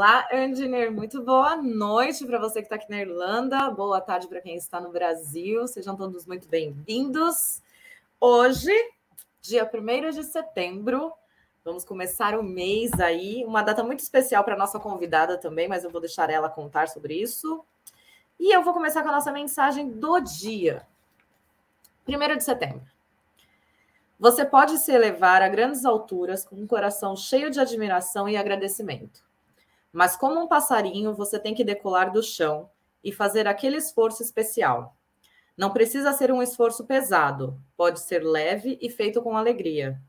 Olá, Engineer. Muito boa noite para você que está aqui na Irlanda. Boa tarde para quem está no Brasil. Sejam todos muito bem-vindos. Hoje, dia 1 de setembro, vamos começar o mês aí. Uma data muito especial para nossa convidada também, mas eu vou deixar ela contar sobre isso. E eu vou começar com a nossa mensagem do dia. 1 de setembro. Você pode se elevar a grandes alturas com um coração cheio de admiração e agradecimento. Mas, como um passarinho, você tem que decolar do chão e fazer aquele esforço especial. Não precisa ser um esforço pesado, pode ser leve e feito com alegria.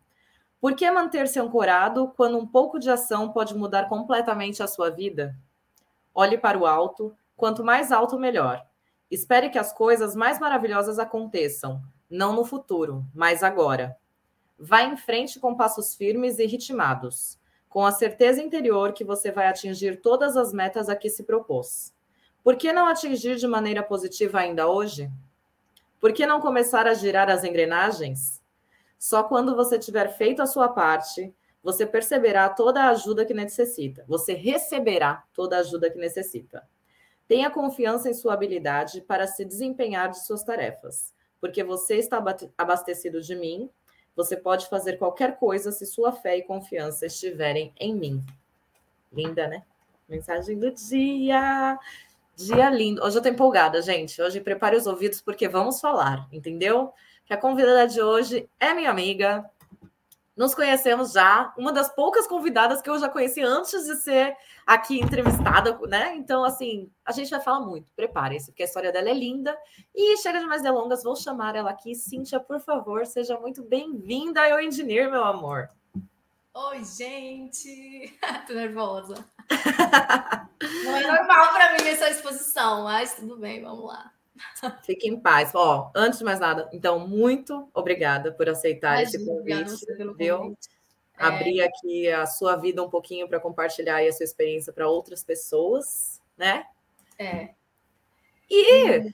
Por que manter-se ancorado quando um pouco de ação pode mudar completamente a sua vida? Olhe para o alto, quanto mais alto, melhor. Espere que as coisas mais maravilhosas aconteçam, não no futuro, mas agora. Vá em frente com passos firmes e ritmados, com a certeza interior que você vai atingir todas as metas a que se propôs. Por que não atingir de maneira positiva ainda hoje? Por que não começar a girar as engrenagens? Só quando você tiver feito a sua parte, você perceberá toda a ajuda que necessita. Você receberá toda a ajuda que necessita. Tenha confiança em sua habilidade para se desempenhar de suas tarefas, porque você está abastecido de mim você pode fazer qualquer coisa se sua fé e confiança estiverem em mim. Linda, né? Mensagem do dia. Dia lindo. Hoje eu tô empolgada, gente. Hoje prepare os ouvidos porque vamos falar, entendeu? Que a convidada de hoje é minha amiga, nos conhecemos já, uma das poucas convidadas que eu já conheci antes de ser aqui entrevistada, né? Então, assim, a gente vai falar muito, preparem-se, porque a história dela é linda. E chega de mais delongas, vou chamar ela aqui. Cíntia, por favor, seja muito bem-vinda ao Engineer, meu amor. Oi, gente! Tô nervosa. Não é normal para mim essa exposição, mas tudo bem, vamos lá. Fique em paz. Ó, antes de mais nada, então, muito obrigada por aceitar Imagina, esse convite. Pelo convite. É... Abrir aqui a sua vida um pouquinho para compartilhar a sua experiência para outras pessoas, né? É. E. Hum.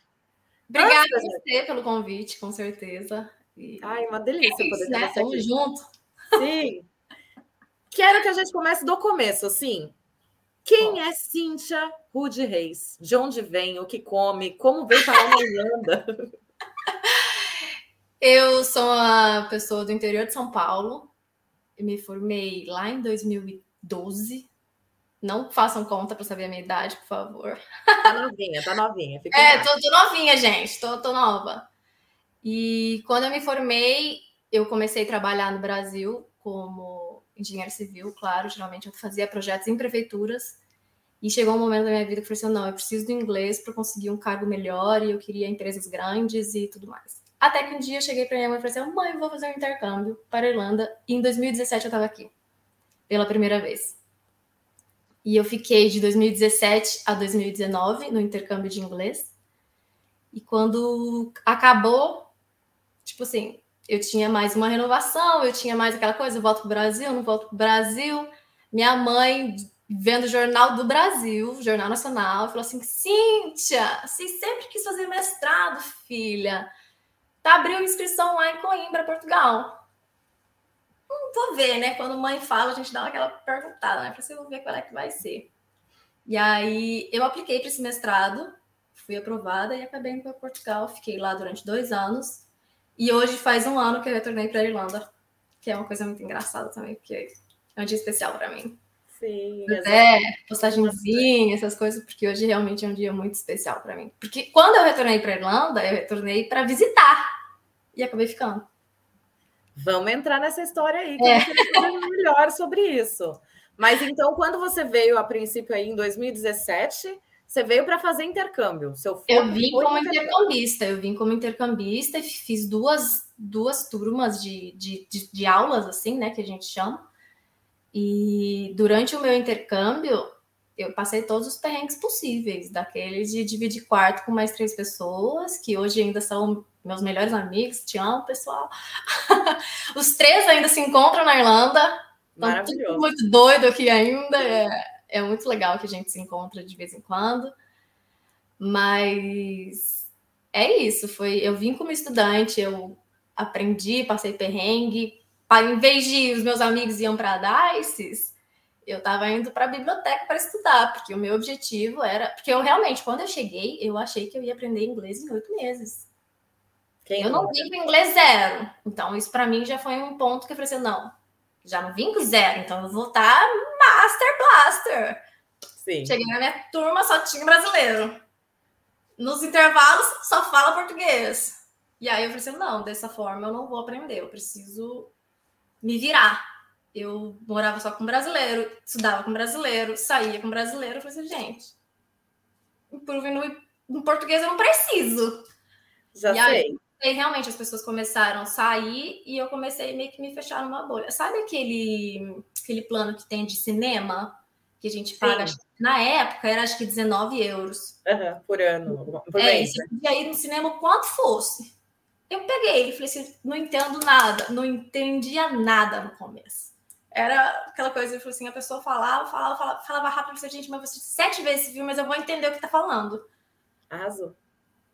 Obrigada a você pelo convite, com certeza. E... Ai, uma delícia é isso, poder né? Tamo junto. Sim. Quero que a gente comece do começo, assim. Quem é Cíntia Rude Reis? De onde vem? O que come? Como veio para a Irlanda? Eu sou uma pessoa do interior de São Paulo. Eu me formei lá em 2012. Não façam conta para saber a minha idade, por favor. Tá novinha, tá novinha. Fica é, tô, tô, novinha, gente. Tô, tô nova. E quando eu me formei, eu comecei a trabalhar no Brasil como engenheiro civil, claro, geralmente eu fazia projetos em prefeituras. E chegou um momento da minha vida que eu falei assim: não, eu preciso do inglês para conseguir um cargo melhor e eu queria empresas grandes e tudo mais. Até que um dia eu cheguei para minha mãe e falei assim: mãe, vou fazer um intercâmbio para a Irlanda. E em 2017 eu estava aqui, pela primeira vez. E eu fiquei de 2017 a 2019 no intercâmbio de inglês. E quando acabou, tipo assim, eu tinha mais uma renovação, eu tinha mais aquela coisa, eu volto para o Brasil, não volto para o Brasil. Minha mãe, vendo o Jornal do Brasil, Jornal Nacional, falou assim: Cíntia, você sempre quis fazer mestrado, filha. Tá abriu inscrição lá em Coimbra, Portugal. Hum, vou ver, né? Quando mãe fala, a gente dá aquela perguntada, né? Para você ver qual é que vai ser. E aí eu apliquei para esse mestrado, fui aprovada e acabei indo para Portugal. Fiquei lá durante dois anos. E hoje faz um ano que eu retornei para a Irlanda, que é uma coisa muito engraçada também, porque é um dia especial para mim. Sim. É, postagemzinha, essas coisas, porque hoje realmente é um dia muito especial para mim. Porque quando eu retornei para a Irlanda, eu retornei para visitar e acabei ficando. Vamos entrar nessa história aí, que é. eu melhor sobre isso. Mas então, quando você veio a princípio aí em 2017, você veio para fazer intercâmbio. Seu eu vim como intercambista. Eu vim como intercambista e fiz duas, duas turmas de, de, de, de, aulas, assim, né, que a gente chama. E durante o meu intercâmbio, eu passei todos os perrengues possíveis, daqueles de dividir quarto com mais três pessoas, que hoje ainda são meus melhores amigos. Te amo, pessoal. os três ainda se encontram na Irlanda. Maravilhoso. Muito doido aqui ainda. É é muito legal que a gente se encontra de vez em quando. Mas é isso, foi, eu vim como estudante, eu aprendi, passei perrengue, em vez de os meus amigos iam para DICES, Eu estava indo para a biblioteca para estudar, porque o meu objetivo era. Porque eu realmente, quando eu cheguei, eu achei que eu ia aprender inglês em oito meses. Quem eu não vim com inglês zero. Então, isso para mim já foi um ponto que eu falei assim: não, já não vim com zero, então eu vou estar tá Master Blaster. Sim. Cheguei na minha turma, só tinha brasileiro. Nos intervalos, só fala português. E aí eu falei assim: não, dessa forma eu não vou aprender, eu preciso me virar. Eu morava só com brasileiro, estudava com brasileiro, saía com brasileiro. Eu falei assim, gente, no, no português eu não preciso. Já e sei. Aí, realmente as pessoas começaram a sair e eu comecei meio que me fechar numa bolha. Sabe aquele, aquele plano que tem de cinema? Que a gente paga, na época era acho que 19 euros. Uhum, por ano, por é, mês. Você podia ir no cinema quanto fosse. Eu peguei e falei assim: não entendo nada, não entendia nada no começo. Era aquela coisa, eu falei assim: a pessoa falava, falava, falava, falava rápido, eu falei, gente, mas você sete vezes viu, mas eu vou entender o que tá falando. Arrasou.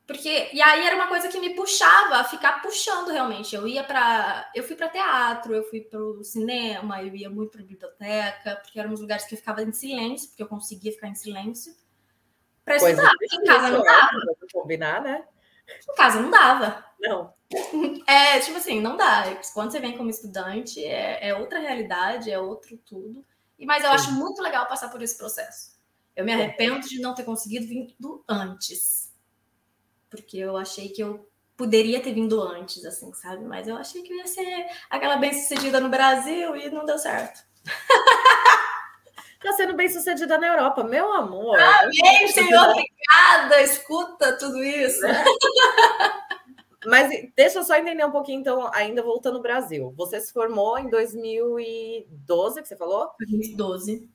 Porque, e aí era uma coisa que me puxava a ficar puxando realmente. Eu ia para. Eu fui para teatro, eu fui para o cinema, eu ia muito para biblioteca, porque eram os lugares que eu ficava em silêncio, porque eu conseguia ficar em silêncio. Para estudar. Em casa não dava. Combinar, né? Em casa não dava. Não. É, tipo assim, não dá. Quando você vem como estudante, é, é outra realidade, é outro tudo. E, mas eu Sim. acho muito legal passar por esse processo. Eu me arrependo de não ter conseguido vir antes. Porque eu achei que eu poderia ter vindo antes, assim, sabe? Mas eu achei que ia ser aquela bem-sucedida no Brasil e não deu certo. Tá sendo bem sucedida na Europa, meu amor. Amém, Senhor, obrigada. Escuta tudo isso. É. Mas deixa eu só entender um pouquinho, então, ainda voltando ao Brasil. Você se formou em 2012, que você falou? 2012.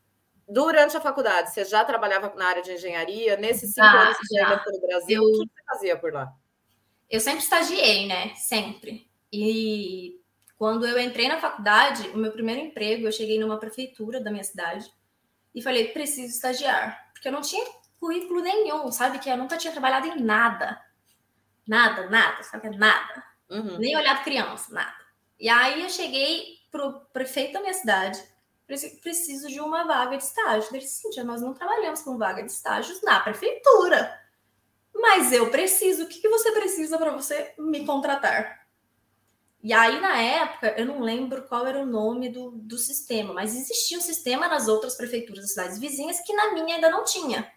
Durante a faculdade, você já trabalhava na área de engenharia? Nesses cinco ah, anos que você ainda foi no Brasil, eu... o que você fazia por lá? Eu sempre estagiei, né? Sempre. E quando eu entrei na faculdade, o meu primeiro emprego, eu cheguei numa prefeitura da minha cidade e falei, preciso estagiar. Porque eu não tinha currículo nenhum, sabe? Que eu nunca tinha trabalhado em nada. Nada, nada, sabe? Nada. Uhum. Nem olhado criança, nada. E aí eu cheguei pro prefeito da minha cidade, preciso de uma vaga de estágio. Ele disse, Cíntia, nós não trabalhamos com vaga de estágios na prefeitura. Mas eu preciso. O que, que você precisa para você me contratar? E aí, na época, eu não lembro qual era o nome do, do sistema, mas existia um sistema nas outras prefeituras das cidades vizinhas que na minha ainda não tinha.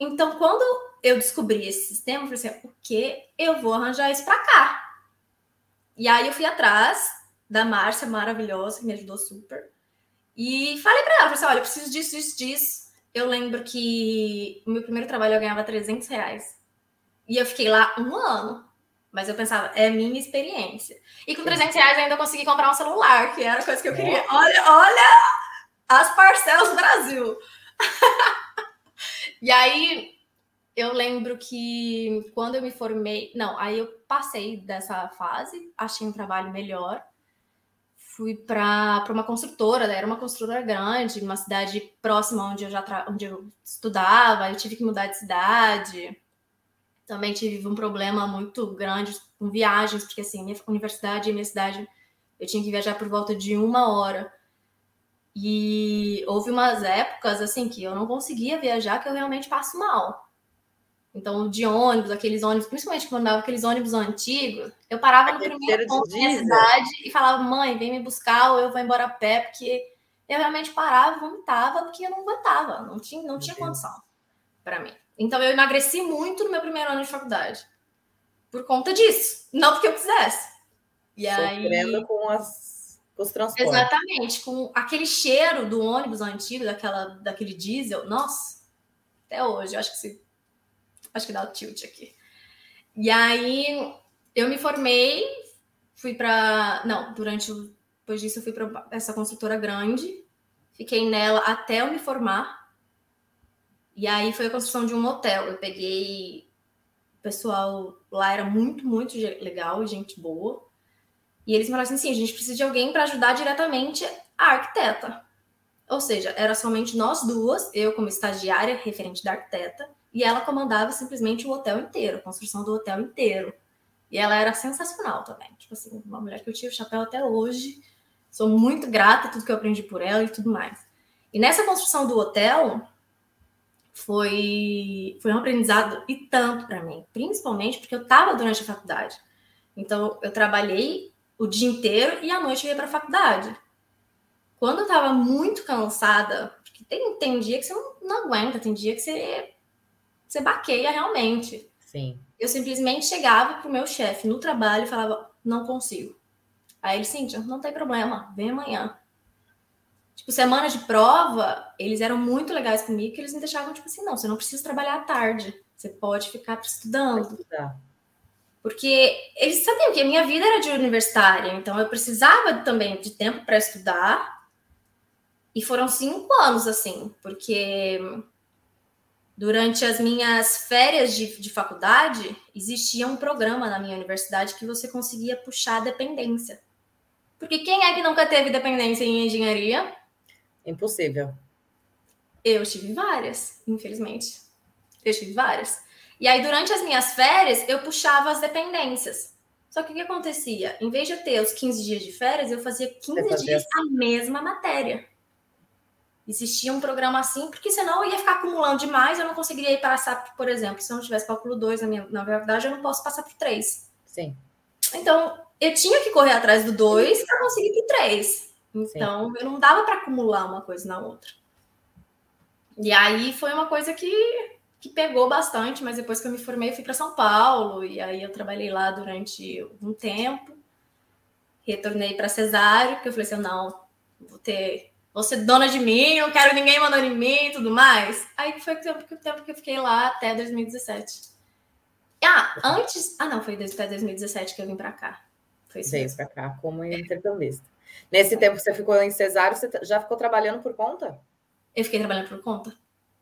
Então, quando eu descobri esse sistema, eu falei assim, o que eu vou arranjar isso para cá? E aí eu fui atrás da Márcia maravilhosa, que me ajudou super. E falei para ela, falei assim, olha, eu preciso disso, disso, disso. Eu lembro que o meu primeiro trabalho eu ganhava 300 reais. E eu fiquei lá um ano. Mas eu pensava, é minha experiência. E com 300 reais eu ainda consegui comprar um celular, que era a coisa que eu queria. Olha, olha as parcelas do Brasil. e aí, eu lembro que quando eu me formei, não, aí eu passei dessa fase, achei um trabalho melhor, fui para uma construtora, né? era uma construtora grande, uma cidade próxima onde eu já onde eu estudava, eu tive que mudar de cidade. Também tive um problema muito grande com viagens, porque assim, minha universidade e minha cidade eu tinha que viajar por volta de uma hora. E houve umas épocas assim que eu não conseguia viajar, que eu realmente passo mal. Então, de ônibus, aqueles ônibus, principalmente quando andava aqueles ônibus antigos, eu parava no primeiro ponto da cidade e falava, mãe, vem me buscar ou eu vou embora a pé, porque eu realmente parava, vomitava, porque eu não aguentava, não tinha, não tinha condição para mim. Então, eu emagreci muito no meu primeiro ano de faculdade, por conta disso, não porque eu quisesse. E Sofrendo aí... com as os transportes. Exatamente, com aquele cheiro do ônibus antigo, daquela, daquele diesel, nossa, até hoje, eu acho que se Acho que dá o tilt aqui. E aí eu me formei, fui para. Não, durante. Depois disso, eu fui para essa construtora grande, fiquei nela até eu me formar. E aí foi a construção de um hotel. Eu peguei. O pessoal lá era muito, muito legal, gente boa. E eles falaram assim: sim, a gente precisa de alguém para ajudar diretamente a arquiteta. Ou seja, era somente nós duas, eu como estagiária, referente da arquiteta, e ela comandava simplesmente o hotel inteiro, a construção do hotel inteiro. E ela era sensacional também. Tipo assim, uma mulher que eu tiro o chapéu até hoje. Sou muito grata a tudo que eu aprendi por ela e tudo mais. E nessa construção do hotel, foi, foi um aprendizado e tanto para mim, principalmente porque eu estava durante a faculdade. Então, eu trabalhei o dia inteiro e à noite eu ia para a faculdade. Quando eu estava muito cansada, porque tem, tem dia que você não, não aguenta, tem dia que você, você baqueia realmente. Sim. Eu simplesmente chegava pro meu chefe no trabalho e falava, não consigo. Aí ele, Cíntia, não tem problema, vem amanhã. Tipo, semana de prova, eles eram muito legais comigo, que eles me deixavam, tipo assim, não, você não precisa trabalhar à tarde, você pode ficar estudando. Porque eles sabiam que a minha vida era de universitária, então eu precisava também de tempo para estudar. E foram cinco anos, assim, porque durante as minhas férias de, de faculdade, existia um programa na minha universidade que você conseguia puxar dependência. Porque quem é que nunca teve dependência em engenharia? Impossível. Eu tive várias, infelizmente. Eu tive várias. E aí, durante as minhas férias, eu puxava as dependências. Só que o que acontecia? Em vez de eu ter os 15 dias de férias, eu fazia 15 dias a mesma matéria. Existia um programa assim, porque senão eu ia ficar acumulando demais, eu não conseguiria passar, por exemplo, se eu não tivesse cálculo 2 na, minha, na verdade, eu não posso passar por 3. Sim. Então, eu tinha que correr atrás do 2 para conseguir pro 3. Então, Sim. eu não dava para acumular uma coisa na outra. E aí foi uma coisa que, que pegou bastante, mas depois que eu me formei, eu fui para São Paulo, e aí eu trabalhei lá durante um tempo. Retornei para Cesário, porque eu falei assim: não, vou ter. Vou ser dona de mim, não quero ninguém mandando em mim e tudo mais. Aí foi o tempo, o tempo que eu fiquei lá até 2017. Ah, antes. Ah, não, foi até 2017 que eu vim para cá. Foi Veio para cá como intercambista. Nesse tempo que você ficou em cesário, você já ficou trabalhando por conta? Eu fiquei trabalhando por conta.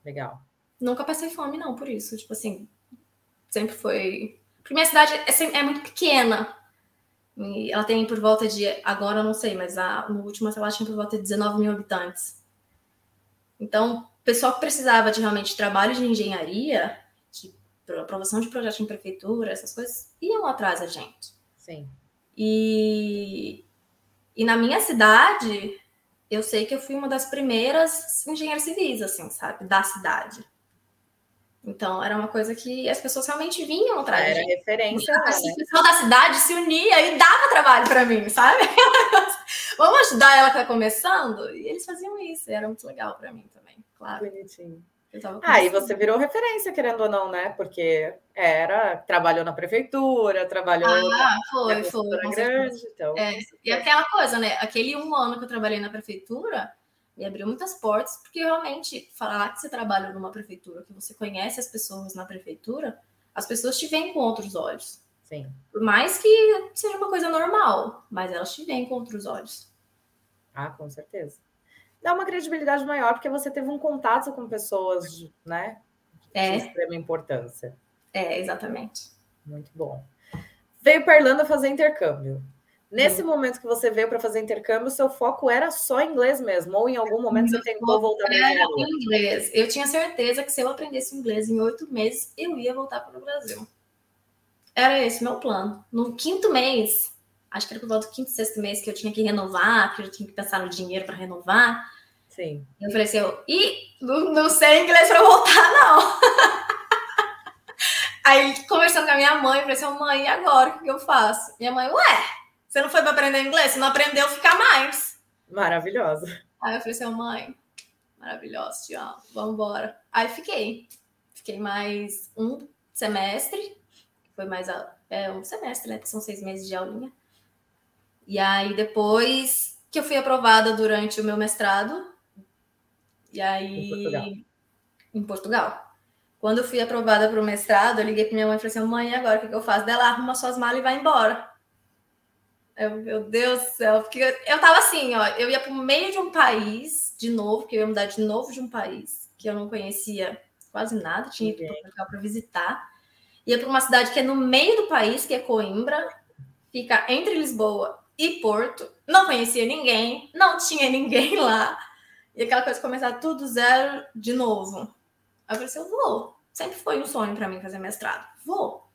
Legal. Nunca passei fome, não, por isso. Tipo assim, sempre foi. Porque minha cidade é, é muito pequena. E ela tem por volta de. Agora eu não sei, mas a, no último ela tinha por volta de 19 mil habitantes. Então, o pessoal que precisava de realmente trabalho de engenharia, de aprovação de projeto em prefeitura, essas coisas, iam atrás da gente. Sim. E, e na minha cidade, eu sei que eu fui uma das primeiras engenheiras civis, assim, sabe, da cidade. Então, era uma coisa que as pessoas realmente vinham atrás. Era referência. Né? O pessoal da cidade se unia e dava trabalho para mim, sabe? Vamos ajudar ela que está começando? E eles faziam isso, e era muito legal para mim também, claro. Bonitinho. Ah, e você virou referência, querendo ou não, né? Porque era, trabalhou na prefeitura, trabalhou. Ah, foi, foi. Grande, então, é. E aquela coisa, né? Aquele um ano que eu trabalhei na prefeitura me abriu muitas portas, porque realmente falar que você trabalha numa prefeitura, que você conhece as pessoas na prefeitura, as pessoas te veem com outros olhos. Sim. Por mais que seja uma coisa normal, mas elas te veem com outros olhos. Ah, com certeza dá uma credibilidade maior, porque você teve um contato com pessoas, né? É. De extrema importância. É, exatamente. Muito bom. Veio para Irlanda fazer intercâmbio. Nesse hum. momento que você veio para fazer intercâmbio, seu foco era só inglês mesmo? Ou em algum momento você tentou voltar para Era inglês. Eu tinha certeza que se eu aprendesse inglês em oito meses, eu ia voltar para o Brasil. Era esse meu plano. No quinto mês, acho que era por volta do quinto, sexto mês que eu tinha que renovar, que eu tinha que pensar no dinheiro para renovar. Sim. Eu falei assim, eu, Ih, não, não sei inglês para voltar, não. Aí, conversando com a minha mãe, eu falei assim, mãe, e agora? O que eu faço? Minha mãe, ué, você não foi para aprender inglês? Você não aprendeu, ficar mais. Maravilhosa. Aí eu falei assim, mãe, maravilhosa, te amo, vamos embora. Aí fiquei. Fiquei mais um semestre, foi mais é, um semestre, né? Que são seis meses de aulinha. E aí, depois que eu fui aprovada durante o meu mestrado, e aí. Em Portugal. Em Portugal. Quando eu fui aprovada para o mestrado, eu liguei para minha mãe e falei assim: mãe, agora o que, que eu faço? Dela arruma suas malas e vai embora. Eu, meu Deus do céu, porque eu, eu tava assim, ó, eu ia para o meio de um país, de novo, que eu ia mudar de novo de um país, que eu não conhecia quase nada, tinha ido para visitar. Ia para uma cidade que é no meio do país, que é Coimbra, fica entre Lisboa e Porto. Não conhecia ninguém, não tinha ninguém lá. E aquela coisa de começar tudo zero de novo. Aí eu falei assim, eu vou. Sempre foi um sonho para mim fazer mestrado. Vou.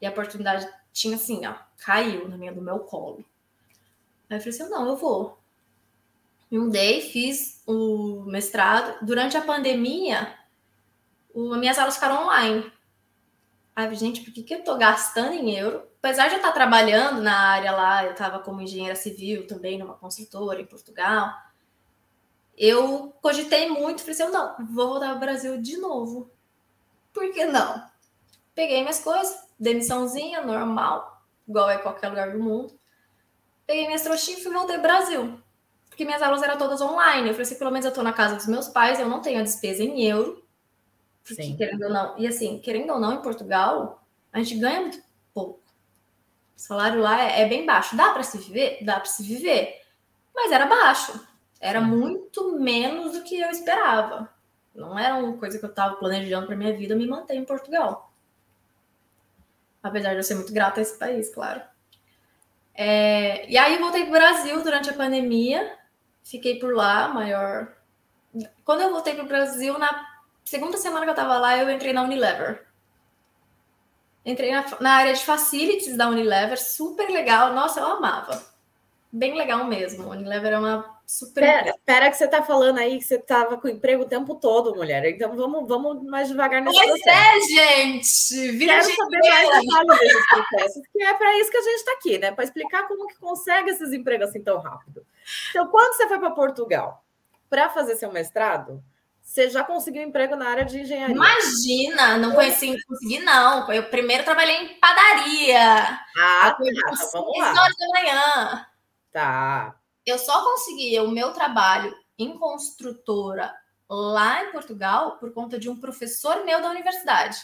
E a oportunidade tinha assim, ó, caiu na minha, do meu colo. Aí eu falei assim, não, eu vou. Me mudei, fiz o mestrado. Durante a pandemia, o, minhas aulas ficaram online. Ai, gente, por que, que eu tô gastando em euro? Apesar de eu estar trabalhando na área lá, eu estava como engenheira civil também numa construtora em Portugal. Eu cogitei muito, falei assim, não, vou voltar ao Brasil de novo. Por que não? Peguei minhas coisas, demissãozinha, normal, igual é qualquer lugar do mundo. Peguei minhas trouxinhas e fui voltar ao Brasil. Porque minhas aulas eram todas online. Eu falei assim, pelo menos eu tô na casa dos meus pais, eu não tenho a despesa em euro. Porque, Sim. querendo ou não, e assim, querendo ou não, em Portugal, a gente ganha muito pouco. O salário lá é, é bem baixo. Dá para se viver? Dá para se viver. Mas era baixo. Era muito menos do que eu esperava. Não era uma coisa que eu estava planejando para minha vida me manter em Portugal. Apesar de eu ser muito grata a esse país, claro. É, e aí voltei para o Brasil durante a pandemia. Fiquei por lá, maior. Quando eu voltei para o Brasil, na segunda semana que eu estava lá, eu entrei na Unilever. Entrei na, na, área de facilities da Unilever, super legal. Nossa, eu amava. Bem legal mesmo. Unilever é uma super. Pera, pera que você está falando aí que você estava com emprego o tempo todo, mulher. Então vamos, vamos mais devagar nesse pois processo. é, gente. Vira Quero gente saber mais detalhes desses processos, que é para isso que a gente está aqui, né? Para explicar como que consegue esses empregos assim tão rápido. Então, quando você foi para Portugal para fazer seu mestrado, você já conseguiu emprego na área de engenharia? Imagina, não conheci, consegui não. Eu primeiro trabalhei em padaria. Ah, tá, então vamos lá. horas da manhã. Tá. Eu só consegui o meu trabalho em construtora lá em Portugal por conta de um professor meu da universidade.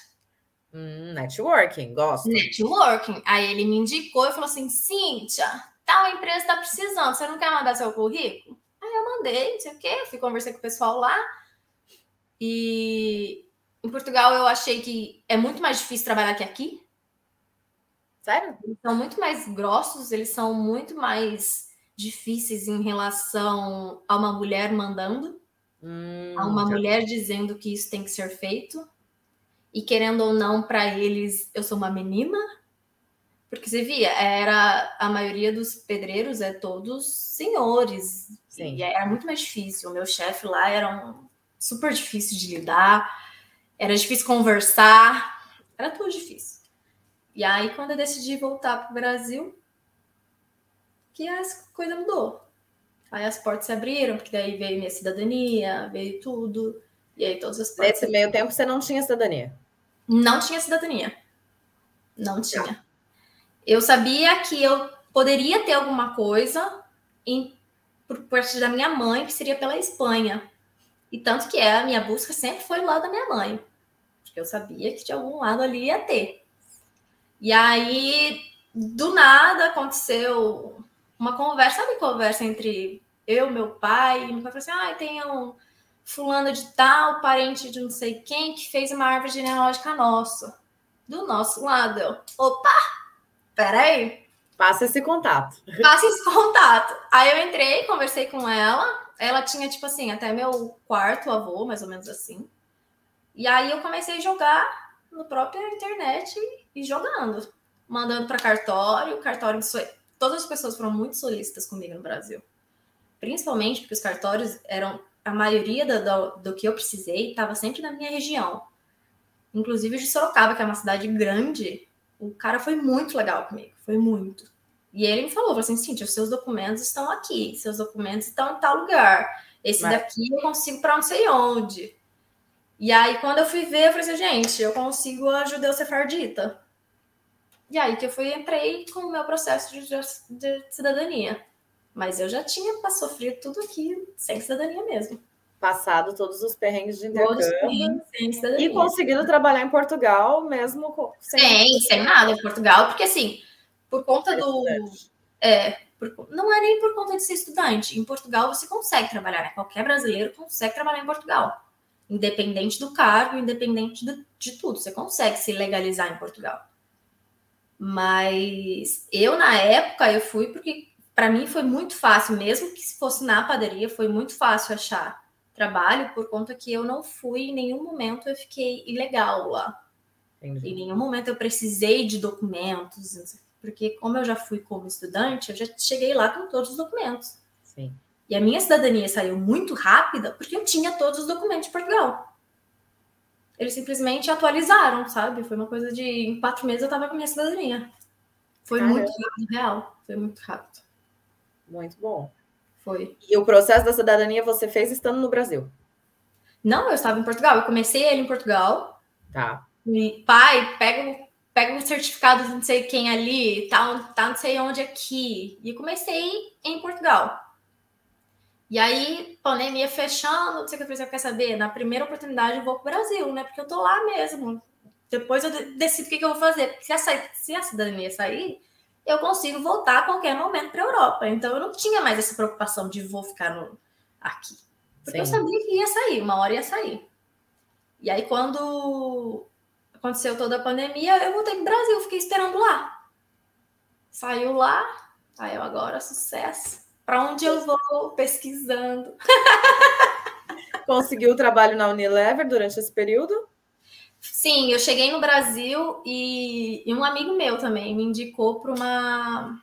Hum, networking, gosto. Networking. Aí ele me indicou e falou assim: Cíntia, tal empresa está precisando, você não quer mandar seu currículo? Aí eu mandei, não sei o quê, fui conversar com o pessoal lá. E em Portugal eu achei que é muito mais difícil trabalhar que aqui. Sério? Eles são muito mais grossos, eles são muito mais difíceis em relação a uma mulher mandando, hum, a uma tá. mulher dizendo que isso tem que ser feito. E querendo ou não, para eles, eu sou uma menina. Porque você via, era a maioria dos pedreiros é todos senhores. Sim. E era muito mais difícil. O meu chefe lá era um super difícil de lidar, era difícil conversar, era tudo difícil. E aí, quando eu decidi voltar para o Brasil, que as coisa mudou. Aí as portas se abriram, porque daí veio minha cidadania, veio tudo, e aí todas as portas. Nesse meio tempo você não tinha cidadania? Não tinha cidadania. Não tinha. Não. Eu sabia que eu poderia ter alguma coisa em, por parte da minha mãe, que seria pela Espanha. E tanto que é, a minha busca sempre foi lá da minha mãe. Porque eu sabia que de algum lado ali ia ter. E aí, do nada, aconteceu uma conversa, sabe conversa entre eu, meu pai, e meu pai falou assim: ah, tem um fulano de tal, parente de não sei quem, que fez uma árvore genealógica nossa. Do nosso lado. Eu, opa! Peraí. Passa esse contato. Passa esse contato. Aí eu entrei, conversei com ela, ela tinha, tipo assim, até meu quarto avô, mais ou menos assim. E aí eu comecei a jogar no próprio internet e jogando. Mandando para cartório, cartório. Todas as pessoas foram muito solícitas comigo no Brasil. Principalmente porque os cartórios eram. A maioria do, do, do que eu precisei estava sempre na minha região. Inclusive de Sorocaba, que é uma cidade grande. O cara foi muito legal comigo. Foi muito. E ele me falou, falou assim, Cintia, os seus documentos estão aqui, seus documentos estão em tal lugar. Esse Mas... daqui eu consigo para não sei onde. E aí, quando eu fui ver, eu falei assim, gente, eu consigo a judeu sefardita. E aí que eu fui, entrei com o meu processo de, de cidadania. Mas eu já tinha sofrido tudo aqui sem cidadania mesmo. Passado todos os perrengues de intercâmbio. E conseguindo trabalhar em Portugal mesmo sem... Sem, sem nada em Portugal, porque assim por conta do. É, por, não é nem por conta de ser estudante. Em Portugal você consegue trabalhar, né? Qualquer brasileiro consegue trabalhar em Portugal. Independente do cargo, independente de, de tudo. Você consegue se legalizar em Portugal. Mas eu, na época, eu fui porque para mim foi muito fácil, mesmo que se fosse na padaria, foi muito fácil achar trabalho, por conta que eu não fui, em nenhum momento eu fiquei ilegal lá. Entendi. Em nenhum momento eu precisei de documentos, porque como eu já fui como estudante, eu já cheguei lá com todos os documentos. Sim. E a minha cidadania saiu muito rápida porque eu tinha todos os documentos de Portugal. Eles simplesmente atualizaram, sabe? Foi uma coisa de em quatro meses eu tava com a minha cidadania. Foi Caramba. muito rápido, real. Foi muito rápido. Muito bom. Foi. E o processo da cidadania você fez estando no Brasil? Não, eu estava em Portugal. Eu comecei ele em Portugal. Tá. E, pai, pega, pega um certificado de não sei quem ali, tá, tá não sei onde aqui. E comecei em Portugal. E aí, pandemia fechando, não sei o que eu quer saber. Na primeira oportunidade, eu vou para o Brasil, né? Porque eu tô lá mesmo. Depois eu decido o que, que eu vou fazer. Porque se a, se a cidadania sair, eu consigo voltar a qualquer momento para a Europa. Então eu não tinha mais essa preocupação de vou ficar no, aqui. Porque Sim. eu sabia que ia sair, uma hora ia sair. E aí, quando aconteceu toda a pandemia, eu voltei para o Brasil, fiquei esperando lá. Saiu lá, saiu agora, sucesso. Para onde eu vou pesquisando. Conseguiu o trabalho na Unilever durante esse período? Sim, eu cheguei no Brasil e, e um amigo meu também me indicou para uma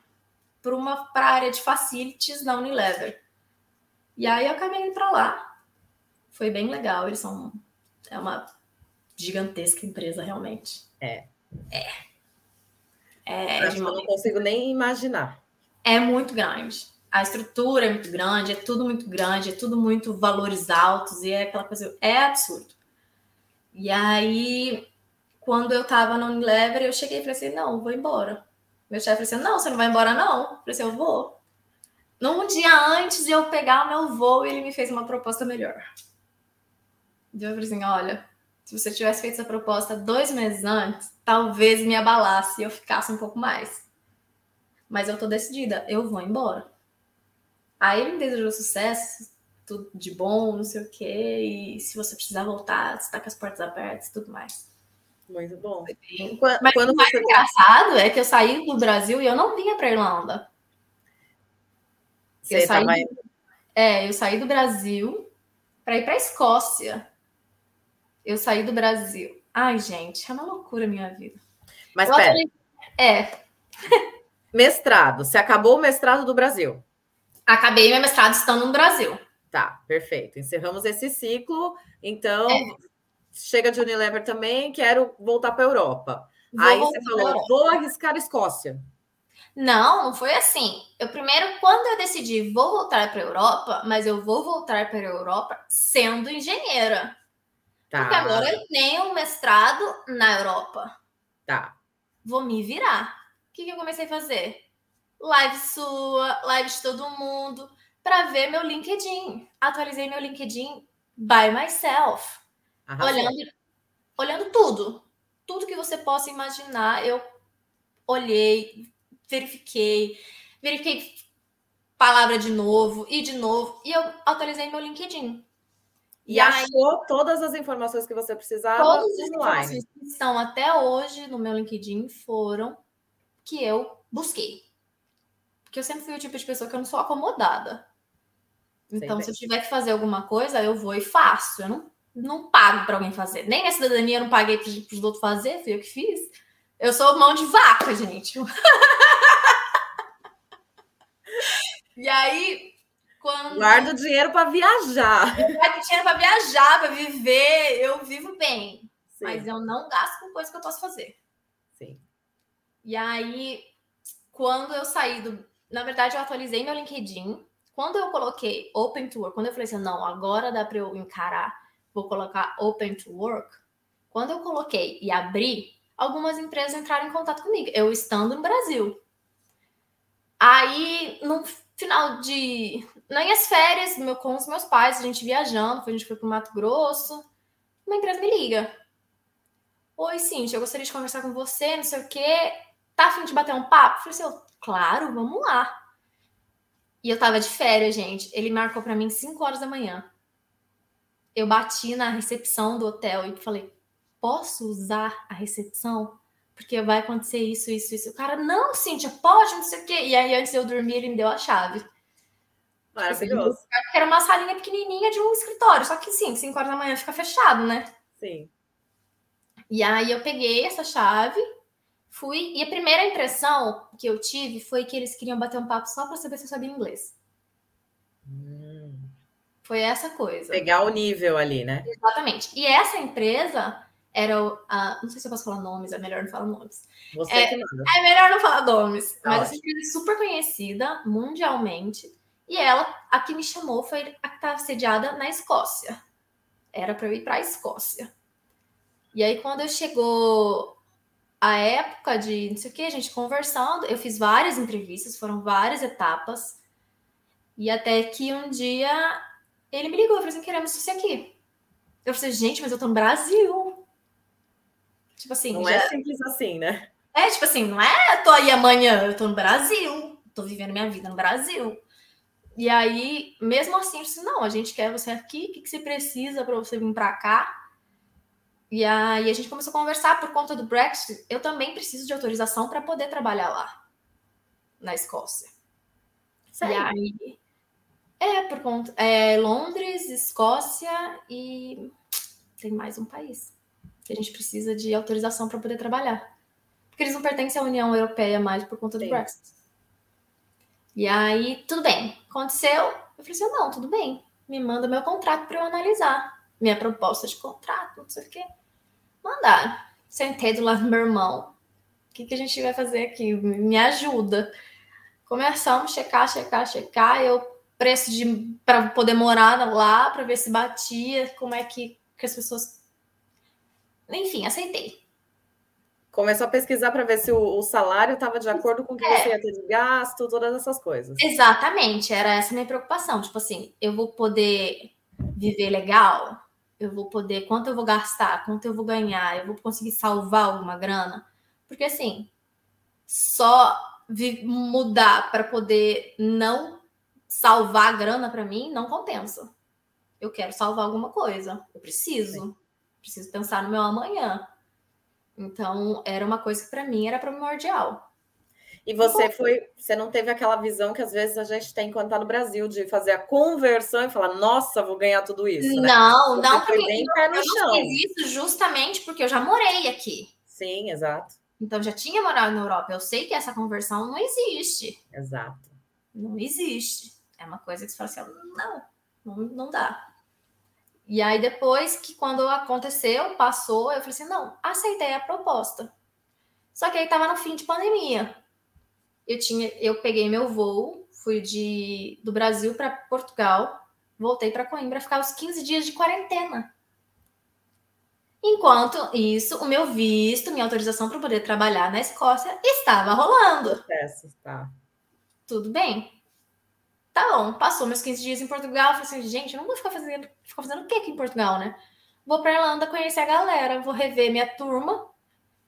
para uma pra área de facilities na Unilever. E aí eu acabei indo para lá. Foi bem legal, eles são é uma gigantesca empresa realmente. É. É. É, que eu não consigo nem imaginar. É muito grande. A estrutura é muito grande, é tudo muito grande, é tudo muito valores altos e é aquela coisa, é absurdo. E aí, quando eu tava no Unilever, eu cheguei e falei assim: não, vou embora. Meu chefe falou assim: não, você não vai embora, não. Eu falei assim: eu vou. Num dia antes de eu pegar o meu voo, ele me fez uma proposta melhor. E eu falei assim: olha, se você tivesse feito essa proposta dois meses antes, talvez me abalasse e eu ficasse um pouco mais. Mas eu tô decidida, eu vou embora. Aí ele me desejou sucesso, tudo de bom, não sei o quê. E se você precisar voltar, você tá com as portas abertas e tudo mais. Muito bom. Quando, Mas quando o mais você... engraçado é que eu saí do Brasil e eu não vinha para Irlanda. Você eu saí, mais... É, eu saí do Brasil para ir para Escócia. Eu saí do Brasil. Ai, gente, é uma loucura a minha vida. Mas pera. É. Mestrado. Você acabou o mestrado do Brasil? Acabei meu mestrado estando no Brasil. Tá, perfeito. Encerramos esse ciclo. Então, é. chega de Unilever também, quero voltar para a Europa. Vou Aí você falou, vou arriscar a Escócia. Não, não foi assim. Eu primeiro, quando eu decidi vou voltar para a Europa, mas eu vou voltar para a Europa sendo engenheira. Tá. Porque agora eu tenho um mestrado na Europa. Tá. Vou me virar. O que, que eu comecei a fazer? Live sua, live de todo mundo para ver meu LinkedIn. Atualizei meu LinkedIn by myself. Olhando, olhando tudo. Tudo que você possa imaginar, eu olhei, verifiquei, verifiquei palavra de novo e de novo, e eu atualizei meu LinkedIn. E, e achou aí, todas as informações que você precisava todas as informações que estão até hoje no meu LinkedIn foram que eu busquei. Porque eu sempre fui o tipo de pessoa que eu não sou acomodada. Então, se eu tiver que fazer alguma coisa, eu vou e faço. Eu não, não pago para alguém fazer. Nem a cidadania eu não paguei para os outros fazer, fui eu que fiz. Eu sou mão de vaca, gente. e aí, quando. Guardo dinheiro para viajar. Guardo dinheiro para viajar, para viver. Eu vivo bem. Sim. Mas eu não gasto com coisa que eu posso fazer. Sim. E aí, quando eu saí do. Na verdade, eu atualizei meu LinkedIn quando eu coloquei Open to Work, quando eu falei assim, não, agora dá para eu encarar, vou colocar Open to Work. Quando eu coloquei e abri, algumas empresas entraram em contato comigo, eu estando no Brasil. Aí, no final de. Nas férias, meu, com os meus pais, a gente viajando, a gente foi para o Mato Grosso, uma empresa me liga. Oi, Cintia, eu gostaria de conversar com você, não sei o quê. Tá afim de bater um papo? Eu falei assim, claro, vamos lá. E eu tava de férias, gente. Ele marcou para mim 5 horas da manhã. Eu bati na recepção do hotel e falei: posso usar a recepção? Porque vai acontecer isso, isso, isso. O cara, não, Cíntia, pode, não sei o quê. E aí, antes de eu dormir, ele me deu a chave. Maravilhoso. Era uma salinha pequenininha de um escritório. Só que, sim, 5 horas da manhã fica fechado, né? Sim. E aí, eu peguei essa chave Fui, e a primeira impressão que eu tive foi que eles queriam bater um papo só para saber se eu sabia inglês. Hum. Foi essa coisa. Pegar o nível ali, né? Exatamente. E essa empresa era a. Não sei se eu posso falar nomes, é melhor não falar nomes. Você É. É melhor não falar nomes. Tá mas essa empresa é super conhecida mundialmente. E ela, a que me chamou, foi a que estava sediada na Escócia. Era para eu ir para a Escócia. E aí, quando chegou a época de não sei o que, a gente conversando, eu fiz várias entrevistas, foram várias etapas. E até que um dia ele me ligou e falou assim: queremos você aqui. Eu falei, gente, mas eu tô no Brasil. Tipo assim, Não já- é simples assim, né? é, tipo assim, não é tô aí amanhã, eu tô no Brasil, tô vivendo minha vida no Brasil. E aí, mesmo assim, eu disse, não, a gente quer você aqui, o que, que você precisa para você vir para cá? E aí a gente começou a conversar por conta do Brexit. Eu também preciso de autorização para poder trabalhar lá, na Escócia. E Sério? aí, é, por conta. É Londres, Escócia e tem mais um país que a gente precisa de autorização para poder trabalhar. Porque eles não pertencem à União Europeia mais por conta do Sim. Brexit. E aí, tudo bem. Aconteceu. Eu falei assim: não, tudo bem. Me manda meu contrato para eu analisar. Minha proposta de contrato, não sei o quê. Mandaram. Sentei do lado do meu irmão. O que, que a gente vai fazer aqui? Me ajuda. Começamos a checar, checar, checar. Eu preço de para poder morar lá, para ver se batia, como é que, que as pessoas. Enfim, aceitei. Começou a pesquisar para ver se o, o salário estava de acordo com o que É. você ia ter de gasto, todas essas coisas. Exatamente, era essa a minha preocupação. Tipo assim, eu vou poder viver legal? Eu vou poder. Quanto eu vou gastar? Quanto eu vou ganhar? Eu vou conseguir salvar alguma grana? Porque assim, só mudar para poder não salvar a grana para mim não compensa. Eu quero salvar alguma coisa. Eu preciso. Preciso pensar no meu amanhã. Então, era uma coisa que para mim era primordial. E você foi, você não teve aquela visão que às vezes a gente tem quando está no Brasil de fazer a conversão e falar, nossa, vou ganhar tudo isso, né? Não, Você não, porque bem pé no eu chão. não fiz isso justamente porque eu já morei aqui. Sim, exato, Então, já tinha morado na Europa. Eu sei que essa conversão não existe. exato. Não existe. É uma coisa que você fala assim, não, não, não dá. E aí, depois que quando aconteceu, passou, eu falei assim, não, aceitei a proposta. Só que aí tava no fim de pandemia. Eu tinha, eu peguei meu voo, fui de do Brasil para Portugal, voltei para Coimbra, ficar os 15 dias de quarentena. Enquanto isso, o meu visto, minha autorização para poder trabalhar na Escócia estava rolando Processo, tá. tudo bem. Tá bom, passou meus 15 dias em Portugal. Falei assim, gente, eu não vou ficar fazendo, ficar fazendo o que aqui em Portugal, né? Vou pra Irlanda conhecer a galera, vou rever minha turma.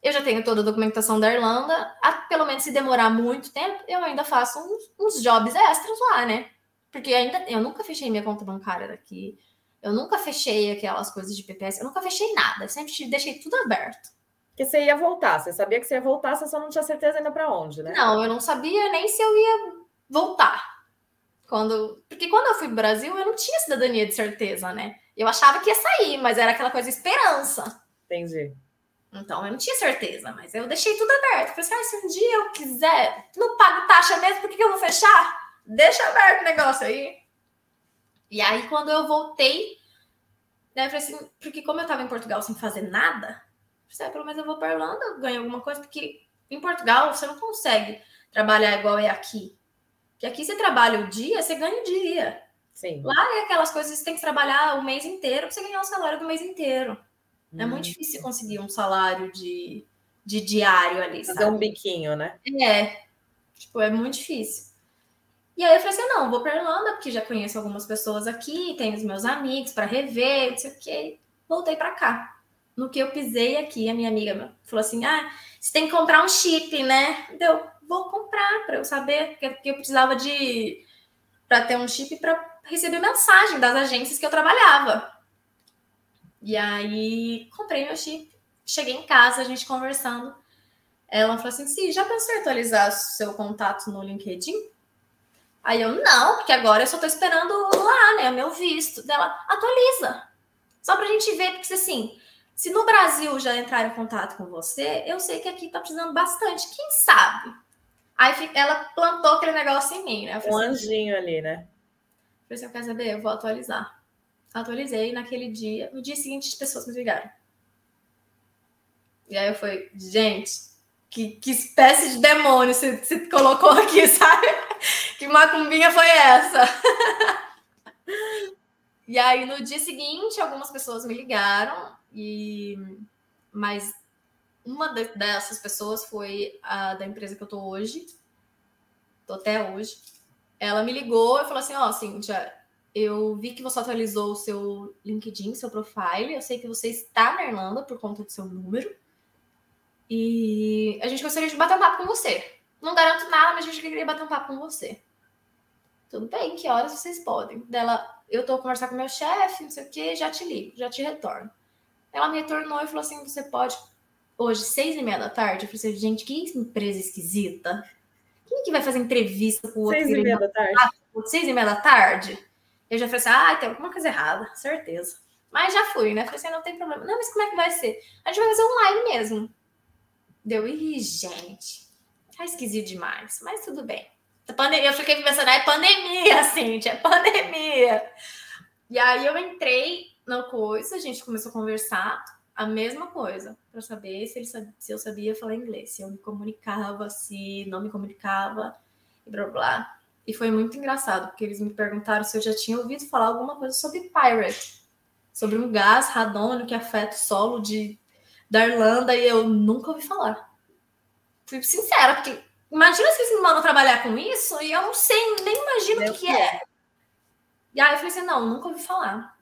Eu já tenho toda a documentação da Irlanda. A- pelo menos se demorar muito tempo, eu ainda faço uns, uns jobs extras lá, né? Porque ainda eu nunca fechei minha conta bancária daqui. Eu nunca fechei aquelas coisas de PPS, eu nunca fechei nada. Eu sempre deixei tudo aberto. Porque você ia voltar, você sabia que você ia voltar, você só não tinha certeza ainda para onde, né? Não, eu não sabia nem se eu ia voltar. Quando, porque quando eu fui pro Brasil, eu não tinha cidadania de certeza, né? Eu achava que ia sair, mas era aquela coisa esperança. Entendi. Então eu não tinha certeza, mas eu deixei tudo aberto. Falei assim, ah, se um dia eu quiser, não pago taxa mesmo, por que que eu vou fechar? Deixa aberto o negócio aí. E aí, quando eu voltei, né, eu falei assim, porque como eu tava em Portugal sem fazer nada, eu falei, ah, pelo menos eu vou pra Irlanda, ganho alguma coisa, porque em Portugal você não consegue trabalhar igual é aqui. Porque aqui você trabalha o dia, você ganha o dia. Sim. Lá é aquelas coisas que você tem que trabalhar o mês inteiro pra você ganhar o salário do mês inteiro. É Hum. muito difícil conseguir um salário de, de diário ali, Fazer sabe? um biquinho, né? É, tipo, é muito difícil. E aí eu falei assim, não, vou pra Irlanda, porque já conheço algumas pessoas aqui, tenho os meus amigos para rever, não sei o quê. Voltei pra cá. No que eu pisei aqui, a minha amiga falou assim, ah, você tem que comprar um chip, né? Deu, vou comprar para eu saber, porque eu precisava de... para ter um chip para receber mensagem das agências que eu trabalhava. E aí, comprei meu chip. Cheguei em casa, a gente conversando. Ela falou assim: Sim, já pensou em atualizar seu contato no LinkedIn? Aí eu, não, porque agora eu só tô esperando lá, né? O meu visto. Dela, atualiza. Só pra gente ver, porque assim, se no Brasil já entrar em contato com você, eu sei que aqui tá precisando bastante. Quem sabe? Aí ela plantou aquele negócio em mim, né? Eu Um assim, anjinho ali, né? Falei assim, quer saber? Eu vou atualizar. Atualizei naquele dia. No dia seguinte, as pessoas me ligaram. E aí eu falei, gente, que, que espécie de demônio você, você colocou aqui, sabe? Que macumbinha foi essa? e aí no dia seguinte, algumas pessoas me ligaram, e mas uma dessas pessoas foi a da empresa que eu tô hoje, tô até hoje. Ela me ligou e falou assim: Ó, oh, Cíntia, eu vi que você atualizou o seu LinkedIn, seu profile. Eu sei que você está na Irlanda por conta do seu número. E a gente gostaria de bater um papo com você. Não garanto nada, mas a gente queria bater um papo com você. Tudo bem, que horas vocês podem? Dela, eu tô conversando com meu chefe, não sei o que, já te ligo, já te retorno. Ela me retornou e falou assim: você pode hoje, seis e meia da tarde? Eu falei assim, gente, que empresa esquisita. Quem que vai fazer entrevista com o outro? Seis e meia da tarde. seis e meia da tarde? Eu já falei assim, ah, tem alguma coisa errada, certeza. Mas já fui, né? Falei assim, não tem problema. Não, mas como é que vai ser? A gente vai fazer online mesmo. Deu, ih, gente, tá esquisito demais, mas tudo bem. Eu fiquei pensando, é pandemia, Cintia, é pandemia. E aí eu entrei na coisa, a gente começou a conversar a mesma coisa, para saber se, ele sabia, se eu sabia falar inglês, se eu me comunicava, se não me comunicava, e blá blá. E foi muito engraçado, porque eles me perguntaram se eu já tinha ouvido falar alguma coisa sobre Pirate, sobre um gás radônico que afeta o solo de da Irlanda e eu nunca ouvi falar. Fui sincera, porque imagina se eles me mandam trabalhar com isso e eu não sei, nem imagino o que, que é. E aí eu falei assim: não, nunca ouvi falar.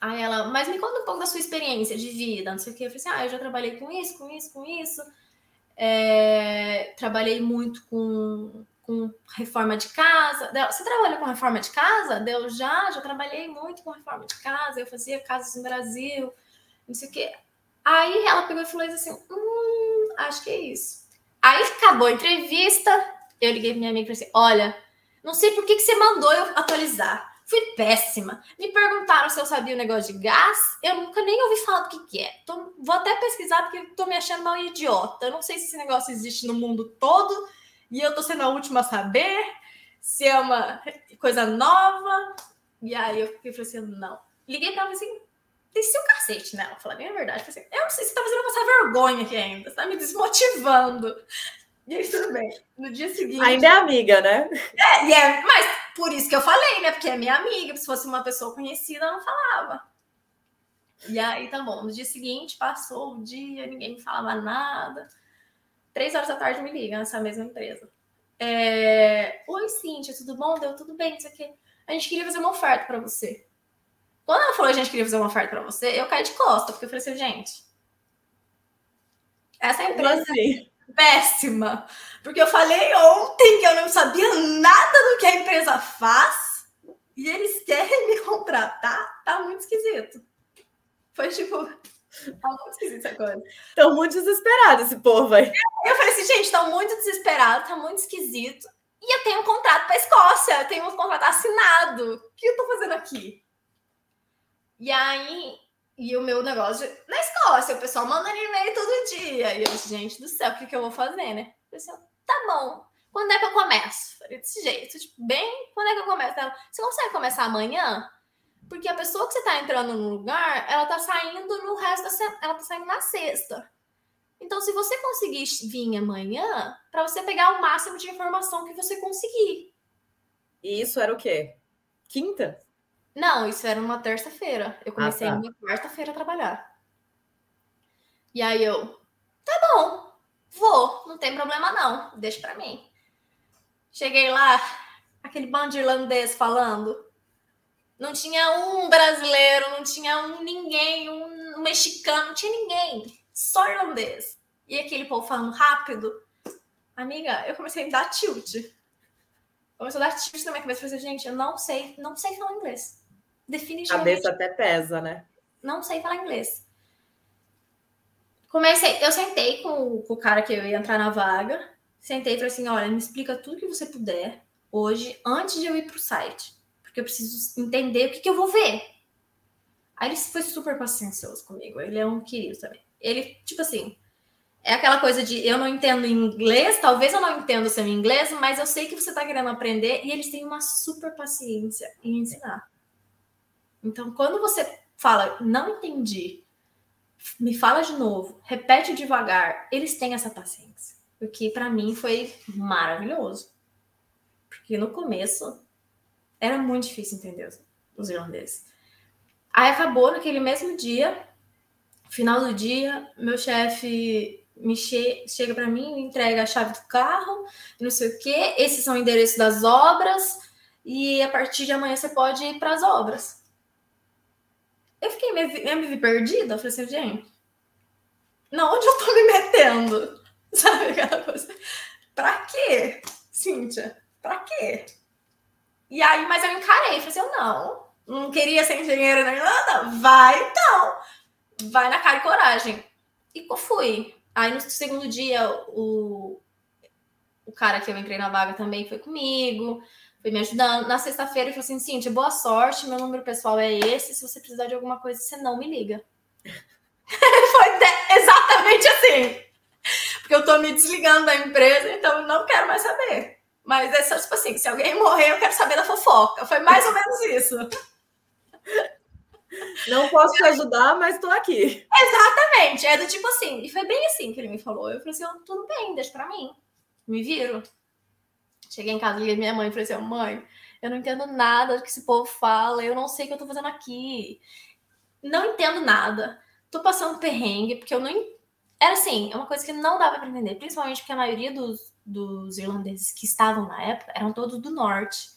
Aí ela, mas me conta um pouco da sua experiência de vida, não sei o que. Eu falei assim: ah, eu já trabalhei com isso, com isso, com isso. É, trabalhei muito com, com reforma de casa. Você trabalha com reforma de casa? Deu já, já trabalhei muito com reforma de casa. Eu fazia casas no Brasil, não sei o que. Aí ela pegou e falou assim: hum, acho que é isso. Aí acabou a entrevista. Eu liguei pra minha amiga e falei assim: olha, não sei por que, que você mandou eu atualizar. Fui péssima. Me perguntaram se eu sabia o negócio de gás. Eu nunca nem ouvi falar do que, que é. Tô, vou até pesquisar porque tô me achando mal idiota. Eu não sei se esse negócio existe no mundo todo e eu tô sendo a última a saber se é uma coisa nova. E aí eu fiquei assim, não. Liguei pra ela assim, desci o cacete nela, falar bem a verdade. Falei assim, eu não sei se você tá fazendo passar vergonha aqui ainda, você tá me desmotivando. E aí, tudo bem. No dia seguinte. Ainda é amiga, né? É, e é, mas por isso que eu falei, né? Porque é minha amiga. Se fosse uma pessoa conhecida, eu não falava. E aí, tá bom. No dia seguinte, passou o dia, ninguém me falava nada. Três horas da tarde me liga nessa mesma empresa. É... Oi, Cíntia, tudo bom? Deu tudo bem? Isso aqui. A gente queria fazer uma oferta para você. Quando ela falou a gente queria fazer uma oferta para você, eu caí de costa, porque eu falei assim, gente, essa empresa assim? é péssima. Porque eu falei ontem que eu não sabia nada do que a empresa faz e eles querem me contratar. Tá muito esquisito. Foi tipo. Estão muito desesperados esse povo aí. Eu falei assim, gente, estão muito desesperados, tá muito esquisito. E eu tenho um contrato para Escócia, eu tenho um contrato assinado. O que eu tô fazendo aqui? E aí, e o meu negócio na Escócia, o pessoal mandando e-mail todo dia. E eu, gente do céu, o que, que eu vou fazer, né? Eu assim, tá bom. Quando é que eu começo? Falei desse jeito, tipo, bem, quando é que eu começo? Ela, você consegue começar amanhã? Porque a pessoa que você tá entrando no lugar, ela tá saindo no resto da semana, ela tá saindo na sexta. Então, se você conseguir vir amanhã, para você pegar o máximo de informação que você conseguir. E isso era o quê? Quinta? Não, isso era uma terça-feira. Eu comecei ah, tá. na quarta-feira a trabalhar. E aí eu, tá bom, vou, não tem problema não, deixa para mim. Cheguei lá, aquele bando de irlandês falando. Não tinha um brasileiro, não tinha um ninguém, um mexicano, não tinha ninguém, só irlandês. E aquele povo falando rápido. Amiga, eu comecei a dar tilt. Começou a dar tilt na minha cabeça. Eu falei assim, gente, eu não sei, não sei falar inglês definitivamente. Cabeça até pesa, né? Não sei falar inglês. Comecei, eu sentei com, com o cara que eu ia entrar na vaga, sentei e falei assim: olha, me explica tudo que você puder hoje, antes de eu ir para o site, porque eu preciso entender o que, que eu vou ver. Aí ele foi super paciencioso comigo, ele é um querido também. Ele, tipo assim, é aquela coisa de eu não entendo inglês, talvez eu não entenda o seu inglês, mas eu sei que você está querendo aprender e eles têm uma super paciência em ensinar. Então, quando você fala, não entendi, me fala de novo, repete devagar, eles têm essa paciência. O que para mim foi maravilhoso. Porque no começo era muito difícil entender os irlandeses. Aí acabou naquele mesmo dia, final do dia, meu chefe me che chega para mim, me entrega a chave do carro, não sei o quê. Esses são o endereço das obras e a partir de amanhã você pode ir para as obras. Eu fiquei meio, meio perdida, eu falei assim, gente, não, onde eu tô me metendo? Sabe aquela coisa? Pra quê, Cíntia? Pra quê? E aí, mas eu encarei, falei assim, eu não, não queria ser engenheira na Irlanda? Vai então! Vai na cara e coragem. E fui. Aí no segundo dia, o, o cara que eu entrei na vaga também foi comigo, foi me ajudando. Na sexta-feira, ele falou assim: Cintia, boa sorte, meu número pessoal é esse. Se você precisar de alguma coisa, você não me liga. foi exatamente assim. Porque eu tô me desligando da empresa, então eu não quero mais saber. Mas é só tipo assim: se alguém morrer, eu quero saber da fofoca. Foi mais ou menos isso. Não posso te ajudar, mas estou aqui. Exatamente. É do tipo assim. E foi bem assim que ele me falou. Eu falei assim: oh, tudo bem, deixa pra mim. Me viro. Cheguei em casa, liguei minha mãe e falei assim: mãe, eu não entendo nada do que esse povo fala, eu não sei o que eu tô fazendo aqui. Não entendo nada. Tô passando perrengue, porque eu não. Era assim, é uma coisa que não dava para entender, principalmente porque a maioria dos, dos irlandeses que estavam na época eram todos do norte.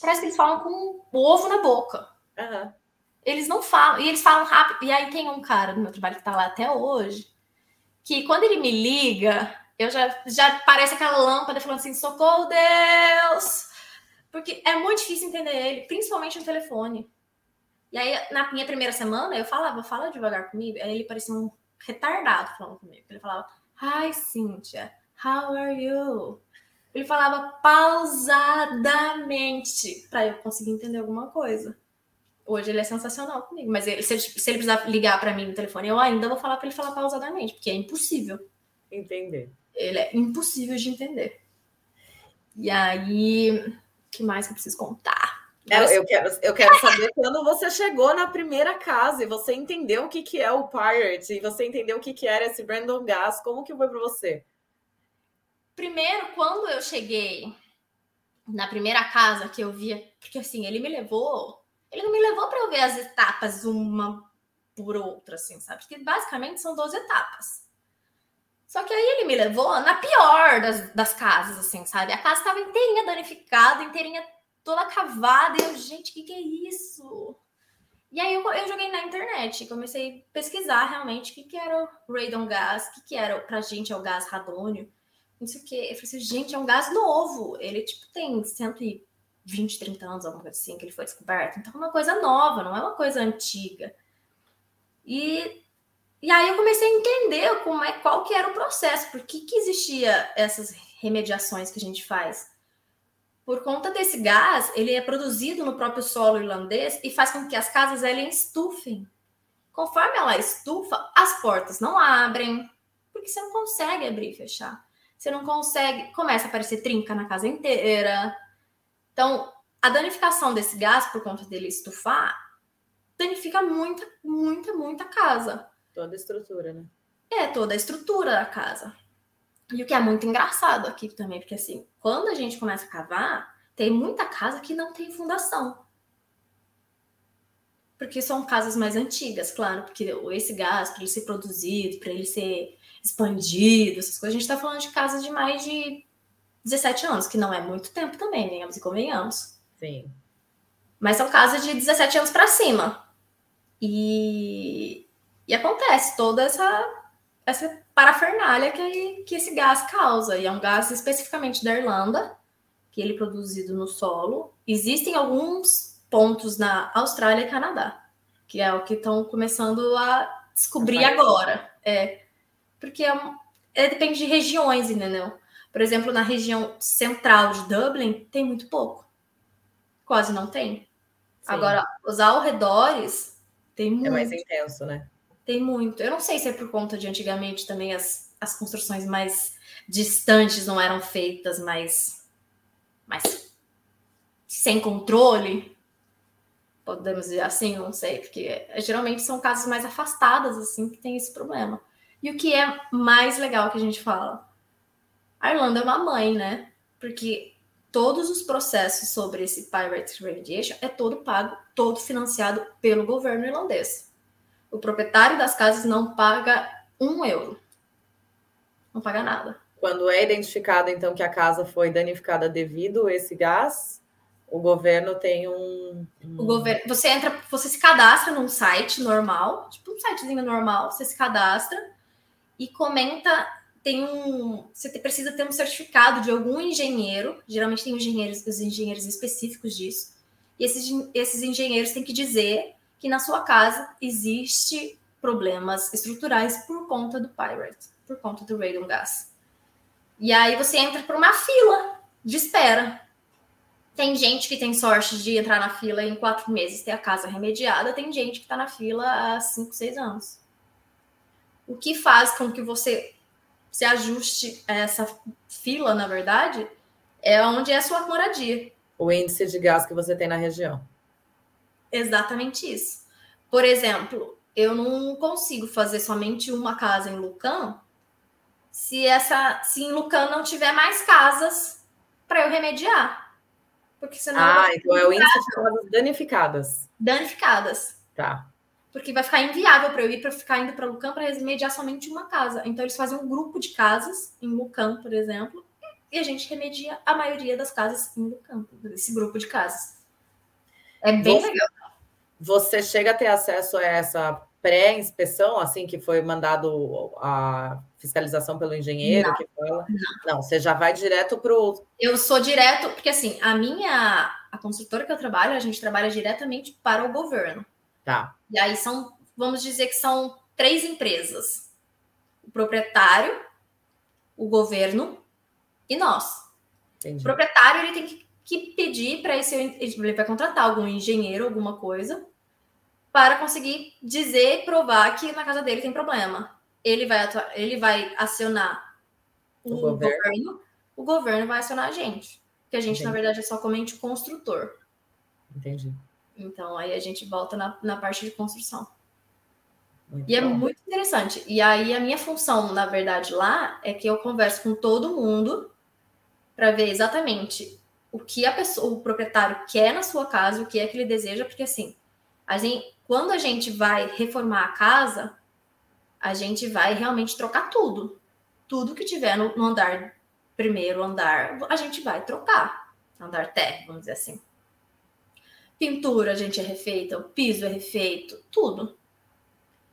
Parece que eles falam com o ovo na boca. Uhum. Eles não falam, e eles falam rápido. E aí tem um cara do meu trabalho que tá lá até hoje, que quando ele me liga, eu já, já parece aquela lâmpada falando assim: socorro, Deus! Porque é muito difícil entender ele, principalmente no telefone. E aí, na minha primeira semana, eu falava, fala devagar comigo. Aí ele parecia um retardado falando comigo. Ele falava, Hi, Cynthia, how are you? Ele falava pausadamente para eu conseguir entender alguma coisa. Hoje ele é sensacional comigo, mas ele, se, ele, se ele precisar ligar para mim no telefone, eu ainda vou falar para ele falar pausadamente, porque é impossível. Entender. Ele é impossível de entender. E aí, o que mais que eu preciso contar? É, eu, quero, eu quero saber quando você chegou na primeira casa e você entendeu o que, que é o Pirate, e você entendeu o que, que era esse Brandon Gas, como que foi para você? Primeiro, quando eu cheguei na primeira casa que eu via, porque assim, ele me levou, ele não me levou para eu ver as etapas uma por outra, assim, sabe? Porque basicamente são 12 etapas. Só que aí ele me levou na pior das, das casas, assim, sabe? A casa estava inteirinha danificada, inteirinha toda cavada, e eu, gente, o que, que é isso? E aí eu, eu joguei na internet, comecei a pesquisar realmente o que, que era o radon gas, o que, que era, pra gente é o gás radônio não sei o quê. Eu falei assim, gente, é um gás novo. Ele, tipo, tem 120, 30 anos, alguma coisa assim, que ele foi descoberto. Então, é uma coisa nova, não é uma coisa antiga. E, e aí eu comecei a entender como é, qual que era o processo, por que, que existia essas remediações que a gente faz. Por conta desse gás, ele é produzido no próprio solo irlandês e faz com que as casas elas estufem. Conforme ela estufa, as portas não abrem, porque você não consegue abrir e fechar você não consegue, começa a aparecer trinca na casa inteira. Então, a danificação desse gás por conta dele estufar danifica muita, muita, muita casa. Toda a estrutura, né? É, toda a estrutura da casa. E o que é muito engraçado aqui também, porque assim, quando a gente começa a cavar, tem muita casa que não tem fundação. Porque são casas mais antigas, claro, porque esse gás, para ele ser produzido, para ele ser expandido, essas coisas. A gente está falando de casas de mais de 17 anos, que não é muito tempo também, venhamos e convenhamos. Sim. Mas são casas de 17 anos para cima. E, e acontece toda essa, essa parafernália que, que esse gás causa. E é um gás especificamente da Irlanda, que ele é produzido no solo. Existem alguns pontos na Austrália e Canadá, que é o que estão começando a descobrir agora. É, porque é, é, depende de regiões, entendeu? Por exemplo, na região central de Dublin, tem muito pouco. Quase não tem. Sim. Agora, os arredores tem muito. É mais intenso, né? Tem Tem muito. Eu não sei se é por conta de antigamente também as, as construções mais distantes não eram feitas mais, mais sem controle. Podemos dizer assim, não sei, porque geralmente são casas mais afastadas assim que tem esse problema. E o que é mais legal que a gente fala? A Irlanda é uma mãe, né? Porque todos os processos sobre esse Pirate Radiation é todo pago, todo financiado pelo governo irlandês. O proprietário das casas não paga um euro. Não paga nada. Quando é identificado, então, que a casa foi danificada devido a esse gás, o governo tem um, um. O governo. Você entra, você se cadastra num site normal, tipo um sitezinho normal, você se cadastra e comenta. Tem um. Você precisa ter um certificado de algum engenheiro. Geralmente tem engenheiros, os engenheiros específicos disso. E esses, esses engenheiros têm que dizer que na sua casa existe problemas estruturais por conta do Pirate, por conta do Radon Gas. E aí você entra por uma fila de espera. Tem gente que tem sorte de entrar na fila em quatro meses ter a casa remediada, tem gente que está na fila há cinco, seis anos o que faz com que você se ajuste a essa fila, na verdade, é onde é a sua moradia. O índice de gás que você tem na região. Exatamente isso. Por exemplo, eu não consigo fazer somente uma casa em Lucan se essa se em Lucan não tiver mais casas para eu remediar. Porque senão Ah, então é o índice de casas danificadas. Danificadas. Tá porque vai ficar inviável para eu ir para ficar indo para Lucan para remediar somente uma casa. Então eles fazem um grupo de casas em Lucan, por exemplo, e a gente remedia a maioria das casas em Lucan, esse grupo de casas. É bem você, legal. Você chega a ter acesso a essa pré-inspeção, assim que foi mandado a fiscalização pelo engenheiro não, que fala? Não. não, você já vai direto para o. Eu sou direto, porque assim, a minha a construtora que eu trabalho, a gente trabalha diretamente para o governo. Tá. E aí são, vamos dizer que são três empresas: o proprietário, o governo e nós. Entendi. O proprietário ele tem que, que pedir para esse ele vai contratar algum engenheiro, alguma coisa, para conseguir dizer e provar que na casa dele tem problema. Ele vai atuar, ele vai acionar o, o governo. governo. o governo vai acionar a gente. Que a gente, Entendi. na verdade, é somente o construtor. Entendi. Então, aí a gente volta na, na parte de construção. Muito e é bom. é muito interessante. E aí, a minha função, na verdade, lá é que eu converso com todo mundo para ver exatamente o que a pessoa, o proprietário quer na sua casa, o que é que ele deseja, porque assim, a gente, quando a gente vai reformar a casa, a gente vai realmente trocar tudo. Tudo que tiver no, no andar, primeiro andar, a gente vai trocar. Andar terra, vamos dizer assim. Pintura a gente é refeita, o piso é refeito, tudo.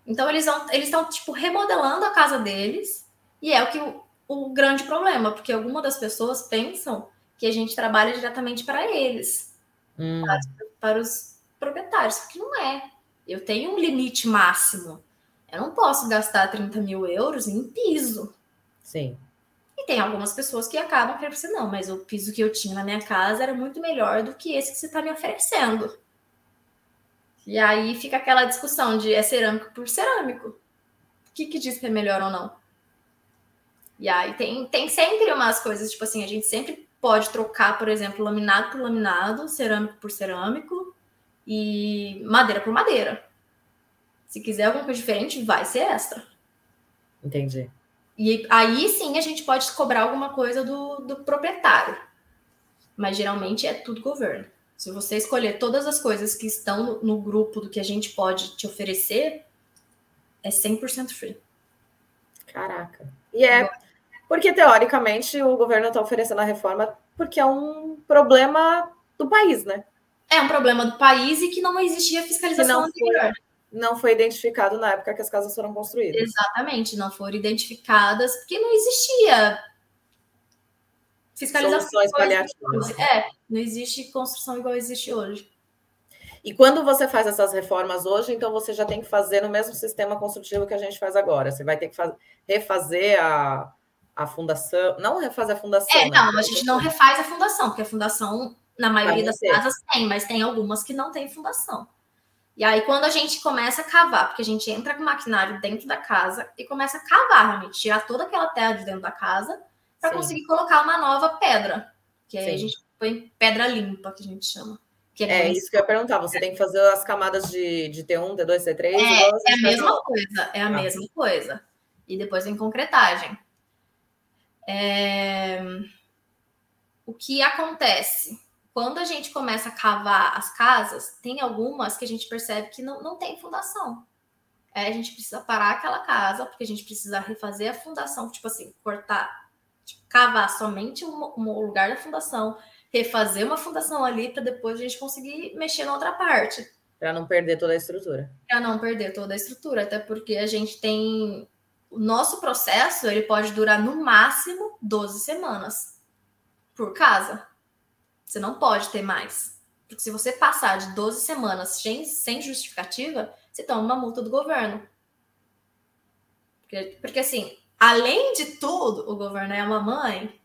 Então eles estão eles tipo remodelando a casa deles e é o que o, o grande problema, porque algumas das pessoas pensam que a gente trabalha diretamente para eles, hum. para, para os proprietários, que não é. Eu tenho um limite máximo. Eu não posso gastar 30 mil euros em piso. Sim. Tem algumas pessoas que acabam querendo dizer, não, mas o piso que eu tinha na minha casa era muito melhor do que esse que você está me oferecendo. E aí fica aquela discussão de é cerâmico por cerâmico. O que, que diz que é melhor ou não? E aí tem, tem sempre umas coisas, tipo assim, a gente sempre pode trocar, por exemplo, laminado por laminado, cerâmico por cerâmico e madeira por madeira. Se quiser alguma coisa diferente, vai ser extra. Entendi. E aí sim a gente pode cobrar alguma coisa do, do proprietário. Mas geralmente é tudo governo. Se você escolher todas as coisas que estão no, no grupo do que a gente pode te oferecer, é 100% free. Caraca. E é porque, teoricamente, o governo está oferecendo a reforma porque é um problema do país, né? É um problema do país e que não existia fiscalização anterior não foi identificado na época que as casas foram construídas. Exatamente, não foram identificadas porque não existia fiscalização. Soluções paliativas. É, não existe construção igual existe hoje. E quando você faz essas reformas hoje, então você já tem que fazer no mesmo sistema construtivo que a gente faz agora. Você vai ter que refazer a, a fundação, não refazer a fundação. É, né? não, a gente não refaz a fundação, porque a fundação, na maioria das casas, tem, mas tem algumas que não tem fundação. E aí, quando a gente começa a cavar, porque a gente entra com o maquinário dentro da casa e começa a cavar, realmente, tirar toda aquela terra de dentro da casa para conseguir colocar uma nova pedra. Que aí Sim. a gente põe pedra limpa, que a gente chama. Que é, é isso que eu ia perguntar. Você tem que fazer as camadas de, de T1, T2, T3? É, é a mesma coisa, é a ah. mesma coisa. E depois vem concretagem. É... O que acontece? Quando a gente começa a cavar as casas, tem algumas que a gente percebe que não, não tem fundação. É, a gente precisa parar aquela casa, porque a gente precisa refazer a fundação, tipo assim, cortar, tipo, cavar somente um, um lugar da fundação, refazer uma fundação ali para depois a gente conseguir mexer na outra parte. Para não perder toda a estrutura. Para não perder toda a estrutura, até porque a gente tem. O nosso processo ele pode durar no máximo 12 semanas por casa. Você não pode ter mais. Porque se você passar de 12 semanas sem, sem justificativa, você toma uma multa do governo. Porque, porque, assim, além de tudo, o governo é uma mãe,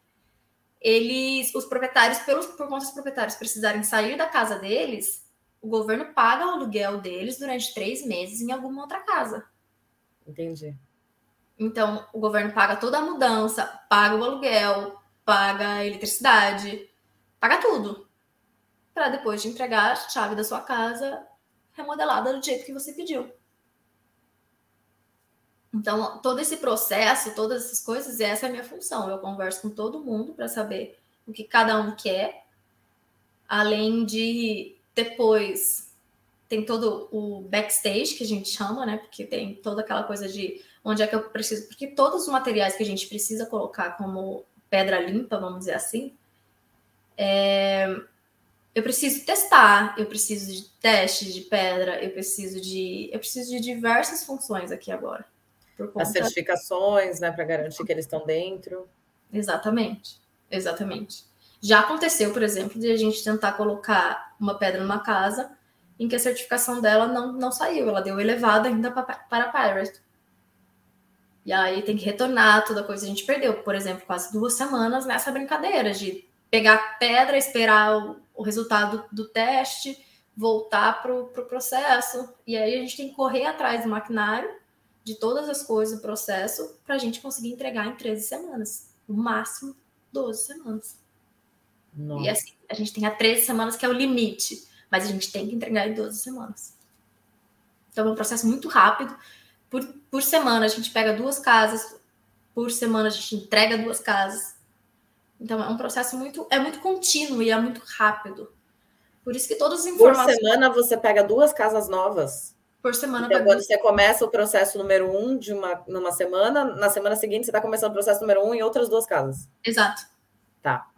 eles, os proprietários, pelos, por conta dos proprietários precisarem sair da casa deles, o governo paga o aluguel deles durante três meses em alguma outra casa. Entendi. Então, o governo paga toda a mudança, paga o aluguel, paga a eletricidade, paga tudo. Para depois te entregar a chave da sua casa remodelada do jeito que você pediu. Então, todo esse processo, todas essas coisas, essa é a minha função. Eu converso com todo mundo para saber o que cada um quer, além de depois tem todo o backstage que a gente chama, né? Porque tem toda aquela coisa de onde é que eu preciso, porque todos os materiais que a gente precisa colocar como pedra limpa, vamos dizer assim, é, eu preciso testar, eu preciso de teste de pedra, eu preciso de. Eu preciso de diversas funções aqui agora. As certificações, né, para garantir que eles estão dentro. Exatamente, exatamente. Já aconteceu, por exemplo, de a gente tentar colocar uma pedra numa casa em que a certificação dela não, não saiu, ela deu elevada ainda para, para Pirate. E aí tem que retornar toda a coisa. A gente perdeu, por exemplo, quase duas semanas nessa brincadeira de pegar pedra, esperar o, o resultado do teste, voltar para o pro processo. E aí a gente tem que correr atrás do maquinário, de todas as coisas do processo, para a gente conseguir entregar em 13 semanas. No máximo 12 semanas. Nossa. E assim, a gente tem a 13 semanas, que é o limite, mas a gente tem que entregar em 12 semanas. Então é um processo muito rápido. Por, por semana a gente pega duas casas, por semana a gente entrega duas casas. Então é um processo muito é muito contínuo e é muito rápido. Por isso que todas as informações. Por semana você pega duas casas novas. Por semana. Então, quando você começa o processo número um de uma numa semana, na semana seguinte você está começando o processo número um em outras duas casas. Exato. Tá.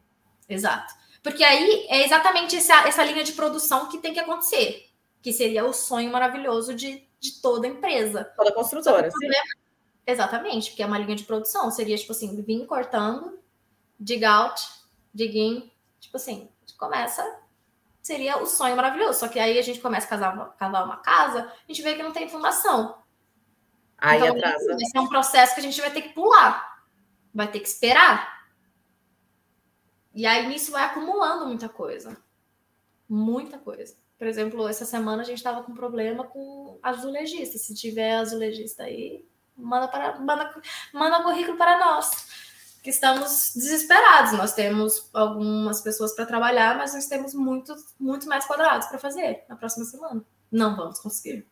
Exato. Porque aí é exatamente essa, essa linha de produção que tem que acontecer, que seria o sonho maravilhoso de, de toda empresa. Toda construtora. Problema... Exatamente, porque é uma linha de produção. Seria tipo assim, vir cortando dig out, dig in. Tipo assim, a gente começa. Seria o sonho maravilhoso. Só que aí a gente começa a casar, cavar uma casa, a gente vê que não tem fundação. Aí então, atrasa. Esse é um processo que a gente vai ter que pular. Vai ter que esperar. E aí nisso vai acumulando muita coisa. Muita coisa. Por exemplo, essa semana a gente estava com problema com azulejista. Se tiver azulejista aí, manda para manda, manda currículo para nós que estamos desesperados. Nós temos algumas pessoas para trabalhar, mas nós temos muitos, muitos mais quadrados para fazer na próxima semana. Não vamos conseguir.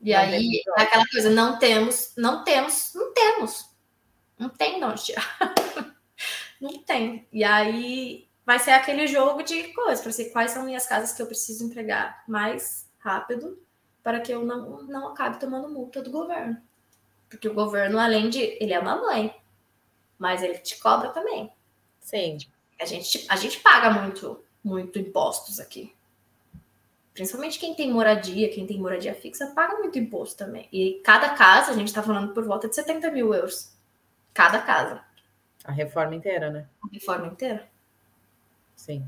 E não aí, é aquela coisa, não temos, não temos, não temos. Não tem de onde tirar. não tem. E aí vai ser aquele jogo de coisas, para ser quais são minhas casas que eu preciso entregar mais rápido para que eu não, não acabe tomando multa do governo. Porque o governo, além de. Ele é uma mãe mas ele te cobra também. Sim. A gente, a gente paga muito, muito impostos aqui. Principalmente quem tem moradia, quem tem moradia fixa, paga muito imposto também. E cada casa, a gente está falando por volta de 70 mil euros. Cada casa. A reforma inteira, né? A reforma inteira. Sim.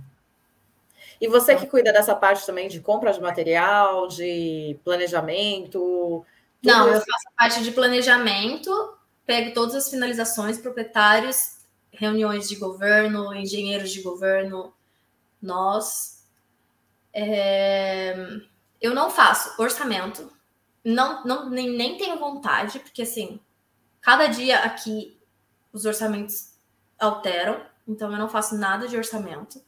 E você que cuida dessa parte também de compra de material, de planejamento? Não, eu faço parte de planejamento pego todas as finalizações, proprietários, reuniões de governo, engenheiros de governo, nós. É, Eu não faço orçamento, não, não nem, nem tenho vontade, porque assim, cada dia aqui os orçamentos alteram, então eu não faço nada de orçamento.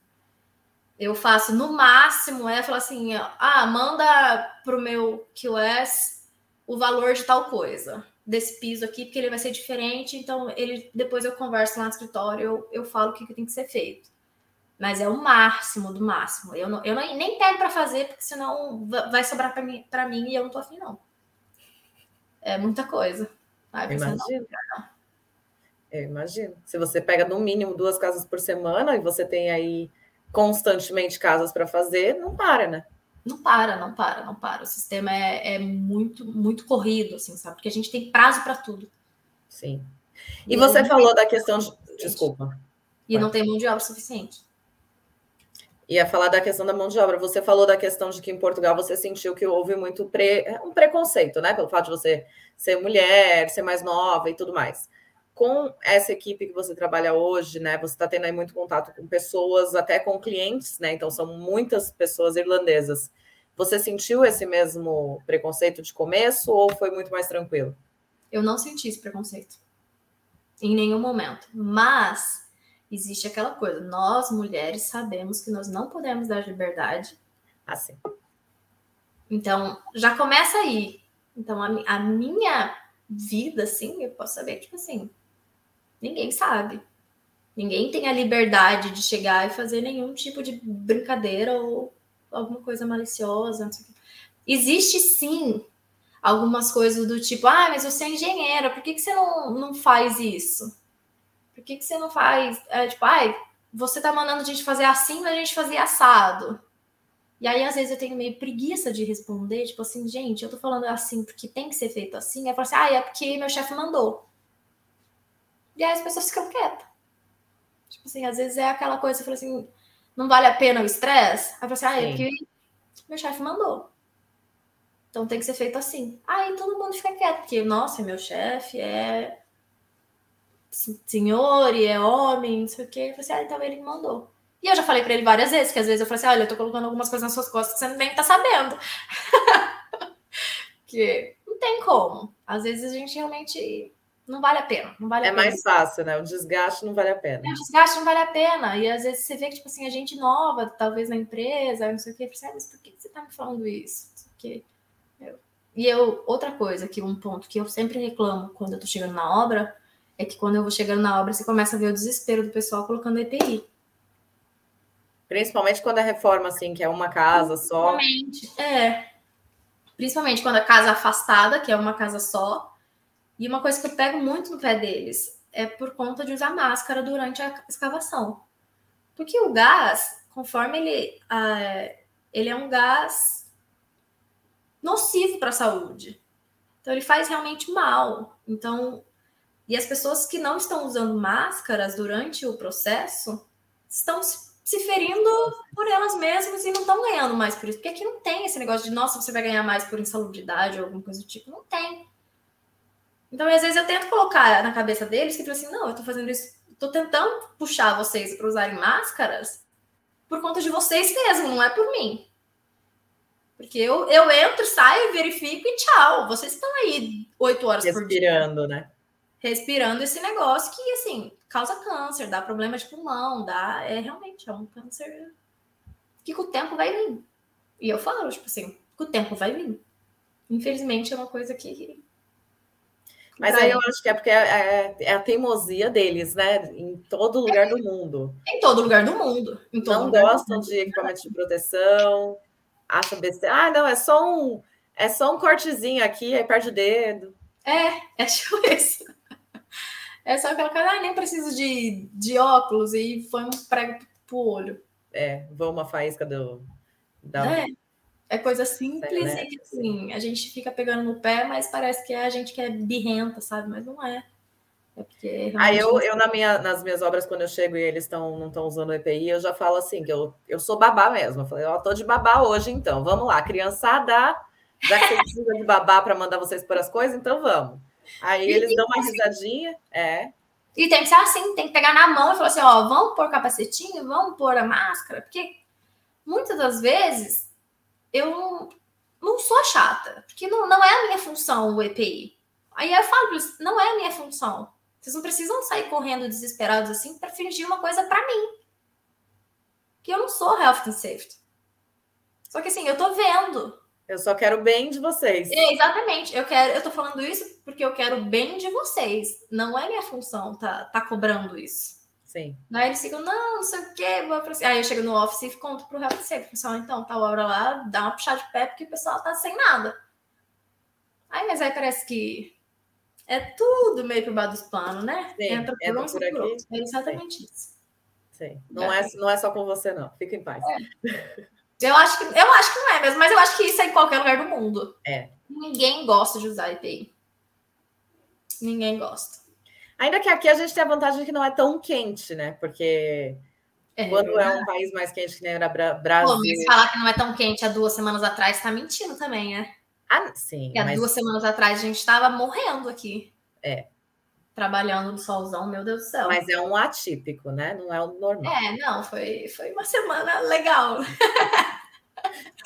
Eu faço no máximo é falar assim: ah, manda pro meu QS o valor de tal coisa, desse piso aqui, porque ele vai ser diferente. Então, ele depois eu converso lá no escritório, eu, eu falo o que, que tem que ser feito. Mas é o máximo do máximo. Eu, não, eu não, nem pego para fazer, porque senão vai sobrar para mim, pra mim e eu não tô afim, não. É muita coisa. Ai, imagino. Não, eu imagino. Se você pega no mínimo duas casas por semana e você tem aí constantemente casas para fazer, não para, né? Não para, não para, não para. O sistema é, é muito, muito corrido, assim, sabe? Porque a gente tem prazo para tudo. Sim. E, e você falou da questão de. Desculpa. E Vai. não tem mão de obra suficiente. Ia falar da questão da mão de obra. Você falou da questão de que em Portugal você sentiu que houve muito pre... um preconceito, né? Pelo fato de você ser mulher, ser mais nova e tudo mais com essa equipe que você trabalha hoje, né? Você está tendo aí muito contato com pessoas, até com clientes, né? Então são muitas pessoas irlandesas. Você sentiu esse mesmo preconceito de começo ou foi muito mais tranquilo? Eu não senti esse preconceito em nenhum momento, mas existe aquela coisa: nós mulheres sabemos que nós não podemos dar liberdade. Assim. Então já começa aí. Então a, a minha vida, assim, eu posso saber, tipo assim, Ninguém sabe. Ninguém tem a liberdade de chegar e fazer nenhum tipo de brincadeira ou alguma coisa maliciosa. Existe sim algumas coisas do tipo, ah, mas você é engenheira, por que, que você não, não faz isso? Por que, que você não faz? É, tipo, ai, você tá mandando a gente fazer assim, mas a gente fazia assado. E aí, às vezes, eu tenho meio preguiça de responder, tipo assim, gente, eu tô falando assim porque tem que ser feito assim. Aí eu falo assim, ah, é porque meu chefe mandou. E aí as pessoas ficam quietas. Tipo assim, às vezes é aquela coisa, você fala assim, não vale a pena o estresse? Aí você, ah, é porque meu chefe mandou. Então tem que ser feito assim. Aí todo mundo fica quieto, porque, nossa, meu chefe é senhor e é homem, não sei o quê. Eu falei assim, ah, então ele mandou. E eu já falei para ele várias vezes, que às vezes eu falei assim, olha, eu tô colocando algumas coisas nas suas costas que você nem tá sabendo. que não tem como. Às vezes a gente realmente não vale a pena. Não vale é pena. mais fácil, né? O desgaste não vale a pena. É, o desgaste não vale a pena. E às vezes você vê que, tipo assim, a gente nova, talvez na empresa, não sei o quê, percebe, mas por que você tá me falando isso? Que eu... E eu, outra coisa, que um ponto que eu sempre reclamo quando eu tô chegando na obra, é que quando eu vou chegando na obra, você começa a ver o desespero do pessoal colocando EPI. Principalmente quando é reforma, assim, que é uma casa só. Principalmente, é. Principalmente quando a casa é afastada, que é uma casa só e uma coisa que eu pego muito no pé deles é por conta de usar máscara durante a escavação. Porque o gás, conforme ele, uh, ele é um gás nocivo para a saúde. Então ele faz realmente mal. Então, e as pessoas que não estão usando máscaras durante o processo estão se ferindo por elas mesmas e não estão ganhando mais por isso. Porque aqui não tem esse negócio de, nossa, você vai ganhar mais por insalubridade ou alguma coisa do tipo. Não tem. Então, às vezes, eu tento colocar na cabeça deles que, tipo assim, não, eu tô fazendo isso, tô tentando puxar vocês para usarem máscaras por conta de vocês mesmo, não é por mim. Porque eu, eu entro, saio, verifico e tchau. Vocês estão aí oito horas Respirando, por dia. Respirando, né? Respirando esse negócio que, assim, causa câncer, dá problema de pulmão, dá. É realmente é um câncer que com o tempo vai vir. E eu falo, tipo assim, com o tempo vai vir. Infelizmente é uma coisa que mas aí eu acho que é porque é, é, é, a teimosia deles, né? Em todo lugar do mundo. Em todo lugar do mundo. não gostam de equipamento de proteção, acham besteira. Ah, não, é só um, é só um cortezinho aqui, aí perde o dedo. É, é tipo isso. É só aquela coisa, ah, nem preciso de, de óculos e foi um prego pro olho. É, vou uma faísca do. Da... É. É coisa simples né? e que assim, a gente fica pegando no pé, mas parece que é a gente que é birrenta, sabe? Mas não é. É porque. Aí eu, eu na minha, nas minhas obras, quando eu chego e eles tão, não estão usando o EPI, eu já falo assim, que eu, eu sou babá mesmo. Eu falei, ó, tô de babá hoje, então. Vamos lá, criançada, já que você precisa de babá para mandar vocês por as coisas, então vamos. Aí eles dão uma risadinha, é. E tem que ser assim, tem que pegar na mão e falar assim, ó, vamos pôr capacetinho, vamos pôr a máscara, porque muitas das vezes eu não sou chata, porque não, não é a minha função o EPI. Aí eu falo para eles, não é a minha função. Vocês não precisam sair correndo desesperados assim para fingir uma coisa para mim. Que eu não sou health and safety. Só que assim, eu tô vendo. Eu só quero o bem de vocês. É, exatamente. Eu quero, eu tô falando isso porque eu quero o bem de vocês. Não é minha função tá, tá cobrando isso. Sim. Aí eles ficam, não, não sei o quê. Vou pra... Aí eu chego no office e conto pro and safety. Pessoal, então, tal hora lá, dá uma puxada de pé porque o pessoal tá sem nada. Aí, mas aí parece que é tudo meio por baixo dos panos, né? Sim, entra por, entra um, por aqui. É exatamente Sim. isso. Sim. Não é. é, não é só com você, não. Fica em paz. É. Eu acho, que, eu acho que não é mesmo, mas eu acho que isso é em qualquer lugar do mundo. É. Ninguém gosta de usar EPI. Ninguém gosta. Ainda que aqui a gente tem a vantagem de que não é tão quente, né? Porque é, quando é um país mais quente que nem era Brasil. Pô, mas falar que não é tão quente há duas semanas atrás tá mentindo também, né? Ah, sim. Porque há duas semanas atrás a gente estava morrendo aqui. É. Trabalhando no solzão, meu Deus do céu. Mas é um atípico, né? Não é o normal. É, não, foi, foi uma semana legal.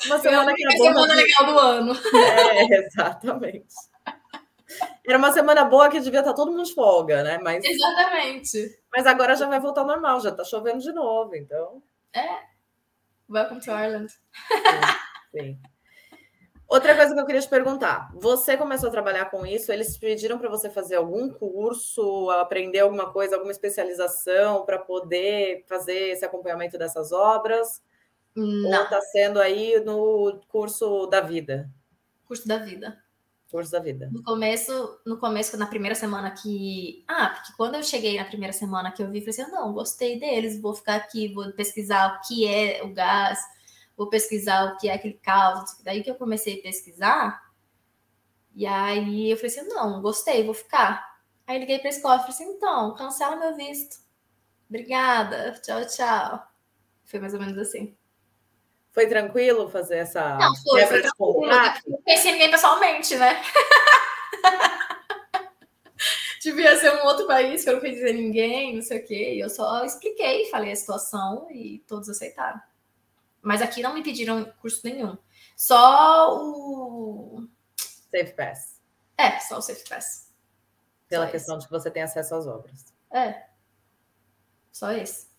Uma semana, que semana legal do ano. É, exatamente. Era uma semana boa que devia estar todo mundo de folga, né? Mas, exatamente. Mas agora já vai voltar ao normal, já está chovendo de novo, então. É. Welcome to Ireland. Sim. sim. Outra coisa que eu queria te perguntar: você começou a trabalhar com isso? Eles pediram para você fazer algum curso, aprender alguma coisa, alguma especialização para poder fazer esse acompanhamento dessas obras? Não. Ou está sendo aí no curso da vida? Curso da vida. Curso da vida. No começo, no começo, na primeira semana que. Ah, porque quando eu cheguei na primeira semana que eu vi, falei assim: não, gostei deles, vou ficar aqui, vou pesquisar o que é o gás vou pesquisar o que é aquele caos. Daí que eu comecei a pesquisar. E aí eu falei assim: não, gostei, vou ficar. Aí liguei para a escola e falei assim: então, cancela meu visto. Obrigada, tchau, tchau. Foi mais ou menos assim. Foi tranquilo fazer essa. Não, foi, foi tranquilo. Não conheci ninguém pessoalmente, né? Devia ser um outro país que eu não conhecia ninguém, não sei o quê. E eu só expliquei, falei a situação e todos aceitaram. Mas aqui não me pediram curso nenhum. Só o. Safe Pass. É, só o Safe Pass. Pela só questão esse. de que você tem acesso às obras. É. Só esse.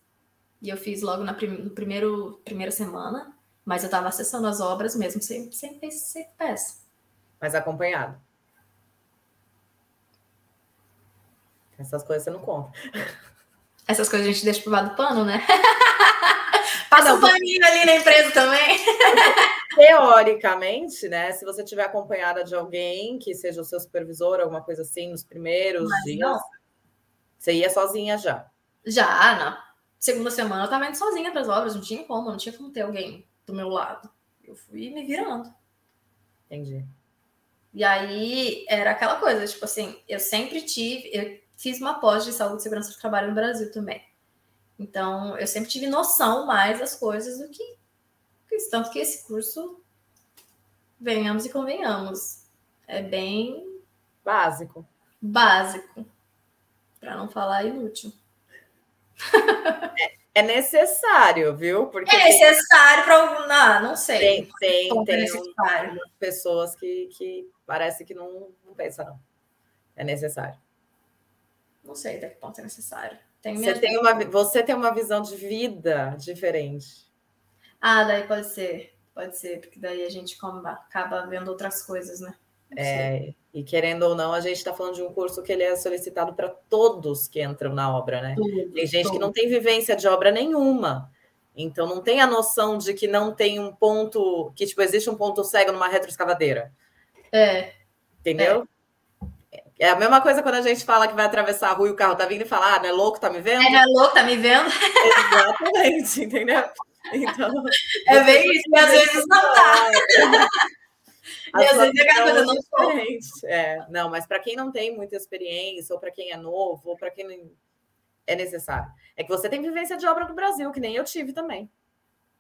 E eu fiz logo na prim... no primeiro primeira semana, mas eu estava acessando as obras mesmo sem, sem Safe Pass. Mas acompanhado. Essas coisas você não conta. Essas coisas a gente deixa pro lado do pano, né? Passa não, um paninho ali na empresa também. Teoricamente, né? Se você tiver acompanhada de alguém que seja o seu supervisor, alguma coisa assim, nos primeiros Mas dias, não. você ia sozinha já. Já, na segunda semana eu estava indo sozinha para as obras, não tinha como, não tinha como ter alguém do meu lado. Eu fui me virando. Entendi. E aí era aquela coisa, tipo assim, eu sempre tive, eu fiz uma pós de saúde e segurança do trabalho no Brasil também. Então, eu sempre tive noção mais das coisas do que tanto que esse curso, venhamos e convenhamos, é bem básico. Básico, para não falar inútil. É, é necessário, viu? Porque é necessário para. Não, não sei. Tem, tem, tem um, pessoas que, que parece que não, não pensam, não. É necessário. Não sei até que ponto é necessário. Tem você, tem uma, você tem uma visão de vida diferente. Ah, daí pode ser. Pode ser, porque daí a gente acaba vendo outras coisas, né? É, e querendo ou não, a gente está falando de um curso que ele é solicitado para todos que entram na obra, né? Tem gente que não tem vivência de obra nenhuma. Então não tem a noção de que não tem um ponto, que tipo, existe um ponto cego numa retroescavadeira. É. Entendeu? É. É a mesma coisa quando a gente fala que vai atravessar a rua e o carro tá vindo e fala, ah, não é louco, tá me vendo? É, não é louco, tá me vendo? Exatamente, entendeu? Então, é bem isso, e às vezes não tá. E às vezes é coisa não diferente. É, não, mas para quem não tem muita experiência, ou para quem é novo, ou para quem não é necessário. É que você tem vivência de obra no Brasil, que nem eu tive também.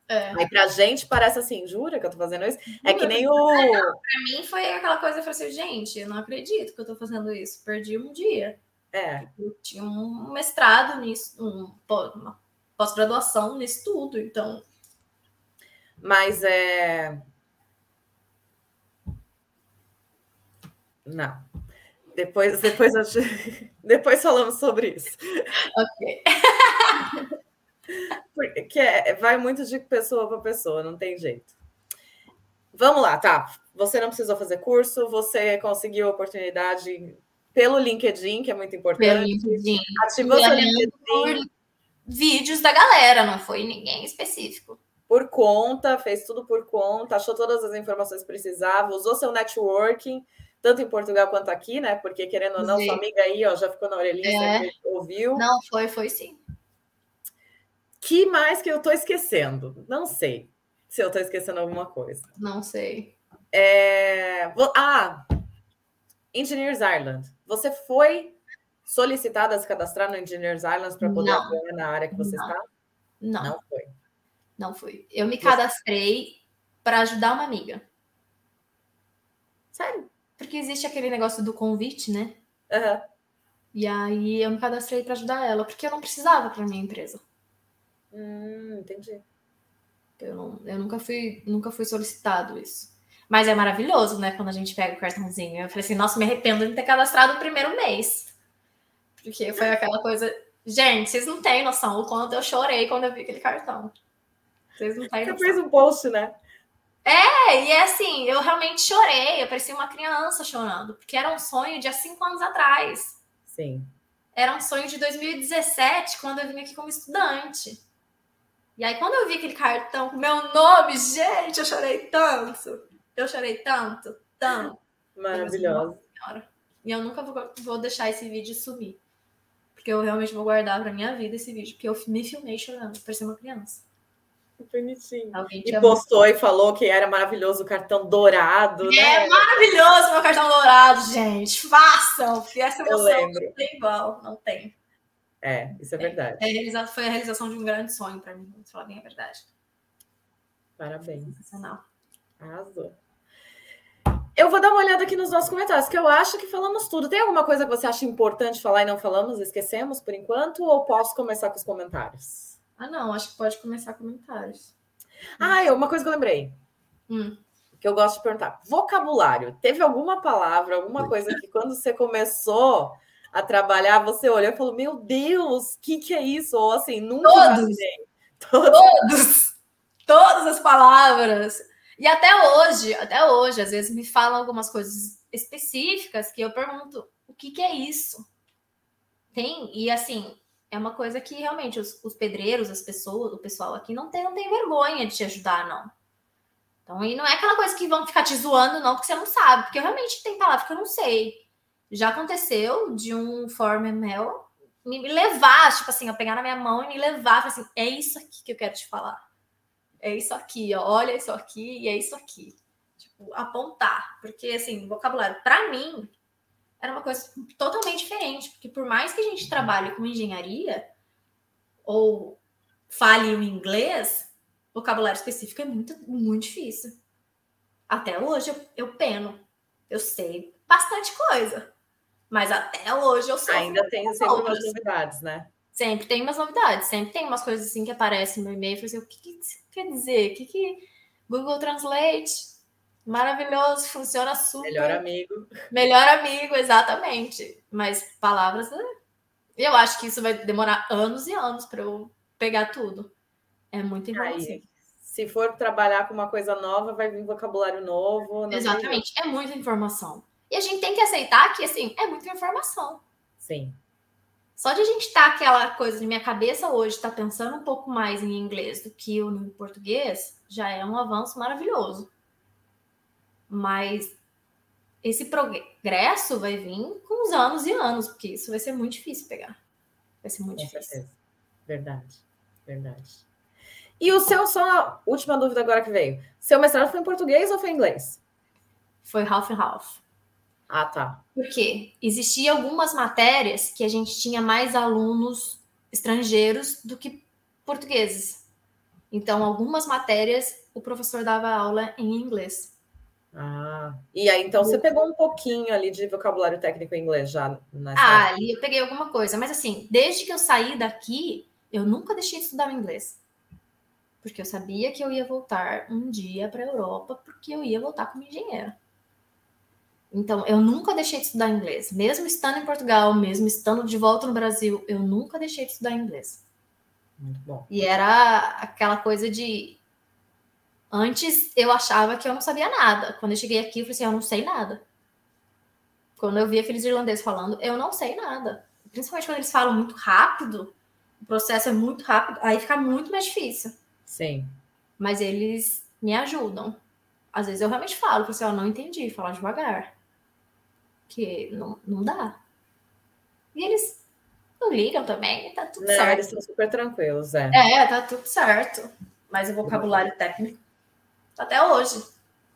É. Aí pra gente parece assim, jura que eu tô fazendo isso? É que nem o. Não, pra mim foi aquela coisa, eu falei assim, gente, eu não acredito que eu tô fazendo isso. Perdi um dia. É. Eu tinha um mestrado nisso, um, uma pós-graduação nisso tudo, então. Mas é. Não. Depois, depois, depois falamos sobre isso. Ok. Porque é, vai muito de pessoa para pessoa, não tem jeito. Vamos lá, tá? Você não precisou fazer curso, você conseguiu oportunidade pelo LinkedIn, que é muito importante. Pelo LinkedIn. Ativou seu LinkedIn. vídeos da galera, não foi ninguém específico. Por conta, fez tudo por conta, achou todas as informações que precisava, usou seu networking, tanto em Portugal quanto aqui, né? Porque, querendo ou não, sim. sua amiga aí, ó, já ficou na orelhinha, é. ouviu. Não, foi, foi sim. Que mais que eu tô esquecendo? Não sei se eu tô esquecendo alguma coisa. Não sei. É... Ah, Engineers Ireland. Você foi solicitada a se cadastrar no Engineers Islands para poder atuar na área que você não. está? Não. Não foi. Não fui. Eu me cadastrei para ajudar uma amiga. Sério? Porque existe aquele negócio do convite, né? Uhum. E aí eu me cadastrei para ajudar ela, porque eu não precisava para minha empresa. Hum, entendi. Eu, não, eu nunca fui, nunca fui solicitado isso. Mas é maravilhoso, né? Quando a gente pega o cartãozinho. Eu falei assim, nossa, me arrependo de ter cadastrado no primeiro mês. Porque foi aquela coisa. Gente, vocês não têm noção o quanto eu chorei quando eu vi aquele cartão. Vocês não têm noção. Você fez um post, né? É, e é assim, eu realmente chorei. Eu parecia uma criança chorando. Porque era um sonho de há cinco anos atrás. Sim. Era um sonho de 2017, quando eu vim aqui como estudante. E aí, quando eu vi aquele cartão com meu nome, gente, eu chorei tanto. Eu chorei tanto, tanto. Maravilhoso. E eu nunca vou, vou deixar esse vídeo sumir. Porque eu realmente vou guardar pra minha vida esse vídeo. Porque eu me filmei chorando, parecia uma criança. Bonitinho. E postou e falou que era maravilhoso o cartão dourado, é né? É maravilhoso meu cartão dourado, gente. Façam! Essa emoção não tem igual, não tem. É, isso é, é verdade. É, foi a realização de um grande sonho para mim, vou falar bem a verdade. Parabéns. Sensacional. Arrasou. Eu vou dar uma olhada aqui nos nossos comentários, que eu acho que falamos tudo. Tem alguma coisa que você acha importante falar e não falamos, esquecemos por enquanto? Ou posso começar com os comentários? Ah, não, acho que pode começar comentários. Ah, é uma coisa que eu lembrei. Hum. Que eu gosto de perguntar. Vocabulário. Teve alguma palavra, alguma coisa que quando você começou a trabalhar, você olhou e falou: Meu Deus, o que, que é isso? Ou assim, nunca Todos. Todos. Todos. Todas as palavras. E até hoje, até hoje, às vezes me falam algumas coisas específicas que eu pergunto: o que, que é isso? Tem, e assim, é uma coisa que realmente os, os, pedreiros, as pessoas, o pessoal aqui não tem, não tem vergonha de te ajudar, não. Então, e não é aquela coisa que vão ficar te zoando, não, porque você não sabe, porque realmente tem palavras que eu não sei. Já aconteceu de um Former me levar, tipo assim, eu pegar na minha mão e me levar, assim, é isso aqui que eu quero te falar é isso aqui, ó, olha isso aqui e é isso aqui. Tipo, apontar. Porque, assim, vocabulário, para mim, era uma coisa totalmente diferente. Porque por mais que a gente trabalhe com engenharia, ou fale o inglês, vocabulário específico é muito, muito difícil. Até hoje eu, eu peno. Eu sei bastante coisa. Mas até hoje eu sei. Ainda tem sempre umas novidades, né? Sempre tem umas novidades, sempre tem umas coisas assim que aparecem no e-mail. Assim, o que, que quer dizer? O que, que Google Translate maravilhoso, funciona super. Melhor amigo. Melhor amigo, exatamente. Mas palavras, né? eu acho que isso vai demorar anos e anos para eu pegar tudo. É muito informação. se for trabalhar com uma coisa nova, vai vir vocabulário novo. Exatamente, é muita informação. E a gente tem que aceitar que, assim, é muita informação. Sim. Só de a gente estar tá aquela coisa de minha cabeça hoje, estar tá pensando um pouco mais em inglês do que no português, já é um avanço maravilhoso. Mas esse progresso vai vir com os anos e anos, porque isso vai ser muito difícil pegar. Vai ser muito com difícil. Certeza. Verdade, verdade. E o seu, só a última dúvida agora que veio. Seu mestrado foi em português ou foi em inglês? Foi half and half. Ah, tá. Porque existia algumas matérias que a gente tinha mais alunos estrangeiros do que portugueses. Então, algumas matérias o professor dava aula em inglês. Ah, e aí então você pegou um pouquinho ali de vocabulário técnico em inglês já nessa... Ah, ali eu peguei alguma coisa, mas assim, desde que eu saí daqui, eu nunca deixei de estudar o inglês. Porque eu sabia que eu ia voltar um dia para a Europa, porque eu ia voltar como engenheira. Então, eu nunca deixei de estudar inglês. Mesmo estando em Portugal, mesmo estando de volta no Brasil, eu nunca deixei de estudar inglês. Muito bom. E era aquela coisa de. Antes eu achava que eu não sabia nada. Quando eu cheguei aqui, eu falei assim: eu não sei nada. Quando eu vi aqueles irlandeses falando, eu não sei nada. Principalmente quando eles falam muito rápido, o processo é muito rápido, aí fica muito mais difícil. Sim. Mas eles me ajudam. Às vezes eu realmente falo, assim, eu não entendi, falar devagar que não, não dá. E eles não ligam também, tá tudo não, certo. Eles são super tranquilos, é. É, tá tudo certo. Mas o vocabulário técnico, até hoje.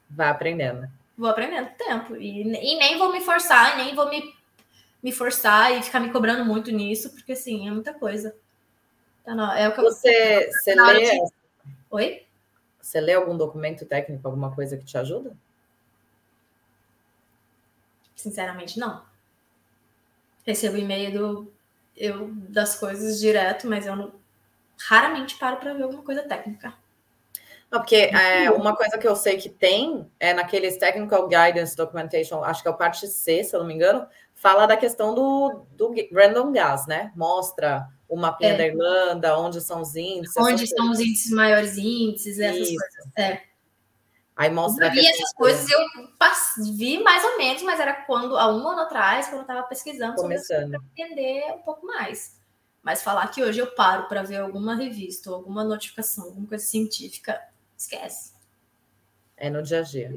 Vai aprendendo. Vou aprendendo com o tempo. E, e nem vou me forçar, nem vou me, me forçar e ficar me cobrando muito nisso, porque assim, é muita coisa. Tá, não, é o que você, eu... você lê. De... Oi? Você lê algum documento técnico, alguma coisa que te ajuda? Sinceramente, não. Recebo e-mail do, eu, das coisas direto, mas eu não, raramente paro para ver alguma coisa técnica. Não, porque é, uma coisa que eu sei que tem é naqueles Technical Guidance Documentation, acho que é o parte C, se eu não me engano, fala da questão do, do random gas, né? Mostra o mapinha é. da Irlanda, onde são os índices. Onde são os índices maiores índices, essas Isso. coisas. É. Aí mostra. Eu vi essas coisas, eu vi mais ou menos, mas era quando, há um ano atrás, quando eu estava pesquisando Começando. para entender um pouco mais. Mas falar que hoje eu paro para ver alguma revista, alguma notificação, alguma coisa científica, esquece. É no dia a dia.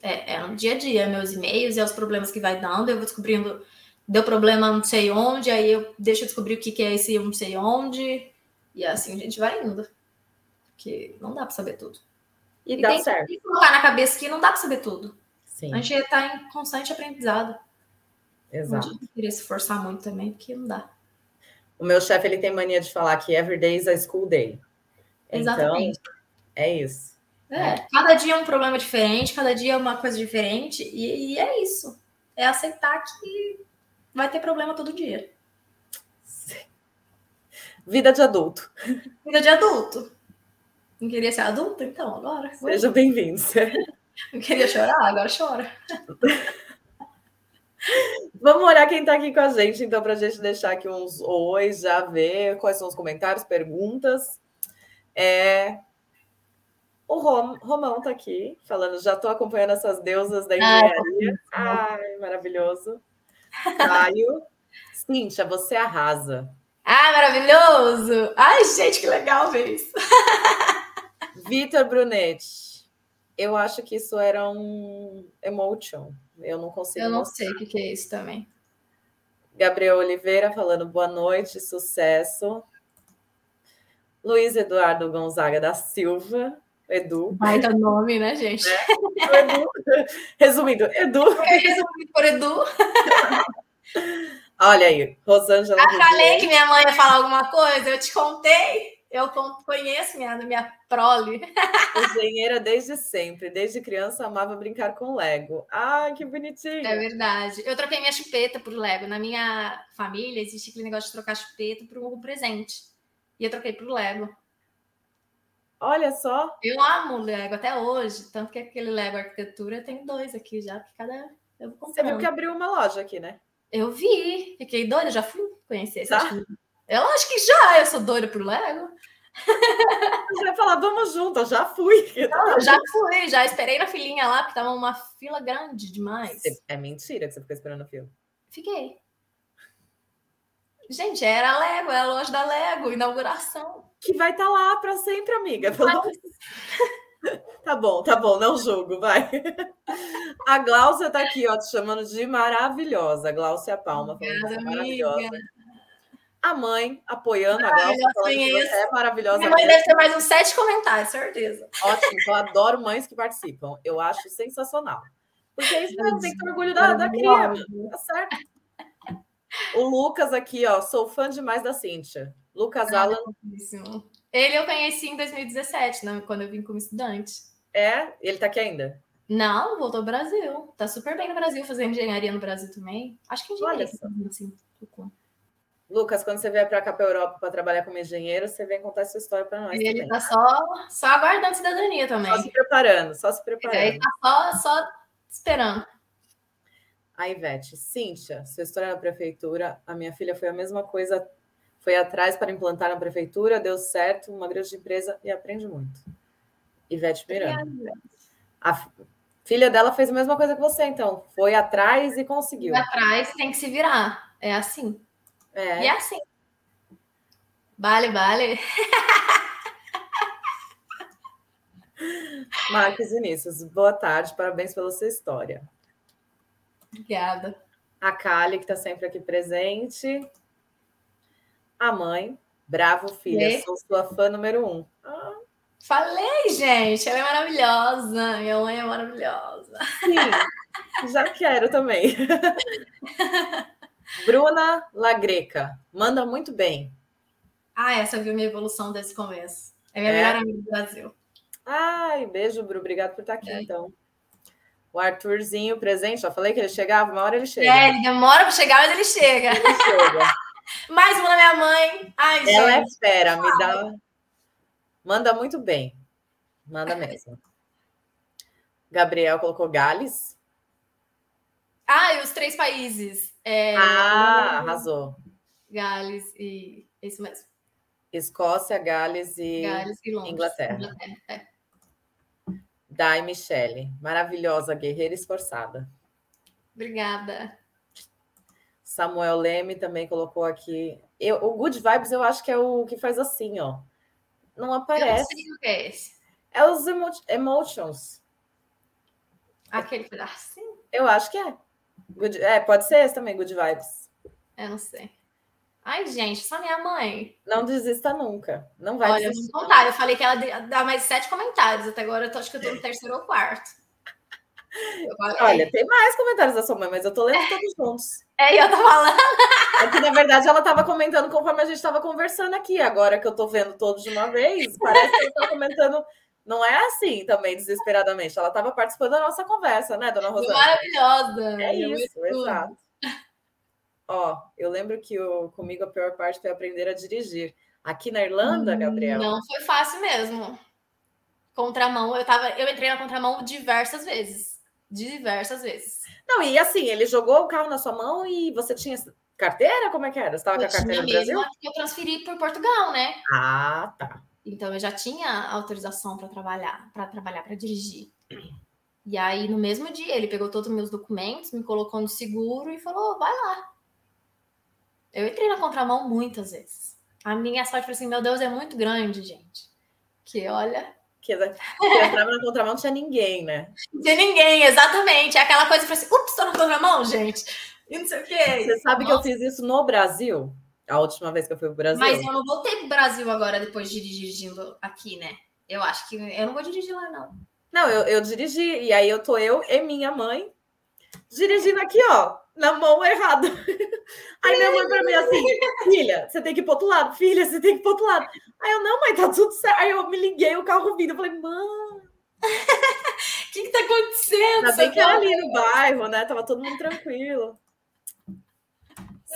É, é no dia a dia, meus e-mails e os problemas que vai dando, eu vou descobrindo, deu problema não sei onde, aí eu deixo eu descobrir o que, que é esse não sei onde, e assim a gente vai indo. Porque não dá para saber tudo. E, e dá tem certo. que colocar na cabeça que não dá para saber tudo. Sim. A gente está em constante aprendizado. Exato. Não queria se forçar muito também, porque não dá. O meu chefe ele tem mania de falar que every day is a school day. Exatamente. Então, é isso. É, é, cada dia é um problema diferente, cada dia é uma coisa diferente, e, e é isso. É aceitar que vai ter problema todo dia. Sim. Vida de adulto. Vida de adulto. Não queria ser adulta? Então, agora. Seja bem-vindo. Não queria chorar? Agora chora. Vamos olhar quem está aqui com a gente, então, para a gente deixar aqui uns oi, já ver quais são os comentários, perguntas. É... O Rom, Romão está aqui, falando, já estou acompanhando essas deusas da engenharia. Ai, Ai maravilhoso. Caio. Cíntia, você arrasa. Ah, maravilhoso! Ai, gente, que legal ver isso. Vitor Brunetti. Eu acho que isso era um emotion. Eu não consigo. Eu não mostrar. sei o que é isso também. Gabriel Oliveira falando boa noite, sucesso. Luiz Eduardo Gonzaga da Silva. Edu. Baita nome, né, gente? É. Edu. Resumindo, Edu. Resumindo por Edu. Olha aí, Rosângela. Eu falei que minha mãe ia falar alguma coisa, eu te contei. Eu conheço minha, minha prole. Engenheira desde sempre. Desde criança amava brincar com Lego. Ai, que bonitinho. É verdade. Eu troquei minha chupeta por Lego. Na minha família existe aquele negócio de trocar chupeta por um presente. E eu troquei por Lego. Olha só. Eu amo Lego até hoje. Tanto que aquele Lego arquitetura tem dois aqui já, que cada. Eu vou Você viu que abriu uma loja aqui, né? Eu vi. Fiquei doida, já fui conhecer. Tá? Eu acho que já, eu sou doida por Lego. Você vai falar, vamos junto, eu já fui. Não, já fui, já esperei na filinha lá, porque tava uma fila grande demais. É mentira que você ficou esperando a fila. Fiquei. Gente, era Lego, era a loja da Lego, inauguração. Que vai estar tá lá para sempre, amiga. Tá bom, tá bom, não julgo, vai. A Gláucia tá aqui, ó, te chamando de maravilhosa. Gláucia Palma, falando Obrigada, maravilhosa. A mãe apoiando a Glaucia, falando que você é maravilhosa. Minha mãe deve ter mais uns sete comentários, certeza. Ótimo, eu adoro mães que participam. Eu acho sensacional. Porque isso não tem que ter orgulho da, da criança, tá certo? O Lucas aqui, ó, sou fã demais da Cíntia. Lucas ah, Alan. Ele eu conheci em 2017, né, quando eu vim como estudante. É? Ele tá aqui ainda? Não, voltou ao Brasil. Tá super bem no Brasil, fazendo engenharia no Brasil também. Acho que engenharia. Olha assim, Lucas, quando você vier para cá para a Europa para trabalhar como engenheiro, você vem contar essa história para nós. E ele está só, só aguardando cidadania também. Só se preparando, só se preparando. Ele está só, só esperando. A Ivete, Cíntia, sua história na prefeitura, a minha filha foi a mesma coisa, foi atrás para implantar na prefeitura, deu certo, uma grande empresa e aprende muito. Ivete Miranda. A filha dela fez a mesma coisa que você, então. Foi atrás e conseguiu. Foi atrás tem que se virar. É assim. É. E é assim. Vale, vale. Marcos Vinícius, boa tarde, parabéns pela sua história. Obrigada. A Kali, que está sempre aqui presente. A mãe, bravo, filha, E? sou sua fã número um. Ah, Falei, gente, ela é maravilhosa. Minha mãe é maravilhosa. sim, já quero também. Bruna Lagreca, manda muito bem. Ah, essa viu minha evolução desse começo. É minha É? melhor amiga do Brasil. Ai, beijo, Bru, obrigado por estar aqui, É. então. O Arthurzinho presente, já falei que ele chegava, uma hora ele chega. É, ele demora para chegar, mas ele chega. Ele chega. Mais uma da minha mãe. Ai, Ela é gente. fera, me dá. Manda muito bem. Manda mesmo. Gabriel colocou Gales. Ah, e os três países. É, Ah, arrasou. Gales e. Isso mesmo. Escócia, Gales e Gales e Londres. Inglaterra. Inglaterra, é. Dai Michele. Maravilhosa, guerreira esforçada. Obrigada. Samuel Leme também colocou aqui. Eu, o Good Vibes eu acho que é o que faz assim, ó. Não Eu não aparece. sei o que é esse. É os emo emotions. Aquele pedacinho? Eu acho que é. Good- é, pode ser esse também, Good Vibes. Eu não sei. Ai, gente, só minha mãe. Não desista nunca. Não vai Olha, desistir. contar. Eu falei que ela dá mais sete comentários. Até agora eu tô, acho que eu tô no terceiro ou quarto. Falei. Olha, tem mais comentários da sua mãe, mas eu tô lendo todos juntos. É, eu tô falando. É que, na verdade, ela estava comentando conforme a gente estava conversando aqui. Agora que eu tô vendo todos de uma vez, parece que ela tá comentando. Não é assim também, desesperadamente. Ela estava participando da nossa conversa, né, dona Rosana? Maravilhosa. É isso, exato. Ó, eu lembro que o, comigo a pior parte foi aprender a dirigir. Aqui na Irlanda, Gabriel. Não foi fácil mesmo. Contramão, eu tava, eu entrei na contramão diversas vezes. Diversas vezes. Não, e assim, ele jogou o carro na sua mão e você tinha carteira? Como é que era? Você estava com a carteira no Brasil? eu transferi por Portugal, né? Ah, tá. Então eu já tinha autorização para trabalhar, para trabalhar, para dirigir. E aí no mesmo dia ele pegou todos os meus documentos, me colocou no seguro e falou: "Vai lá". Eu entrei na contramão muitas vezes. A minha sorte foi assim: "Meu Deus, é muito grande, gente". Que olha, Que entrava na contramão não tinha ninguém, né? não tem ninguém, exatamente. É aquela coisa que assim: "Ups, tô na contramão, gente". E não sei o quê. Você sabe que eu fiz isso no Brasil? A última vez que eu fui pro Brasil? Mas eu não voltei pro Brasil agora depois de dirigindo aqui, né? Eu acho que eu não vou dirigir lá não. Não, eu, eu dirigi, e aí eu tô eu e minha mãe dirigindo aqui, ó, na mão errada. Aí minha mãe pra mim assim, filha, você tem que ir pro outro lado, filha, você tem que ir pro outro lado. Aí eu, não, mãe, tá tudo certo. Aí eu me liguei, o carro vindo, eu falei, mãe, O que que tá acontecendo? ainda bem que era ali no bairro, né? Tava todo mundo tranquilo.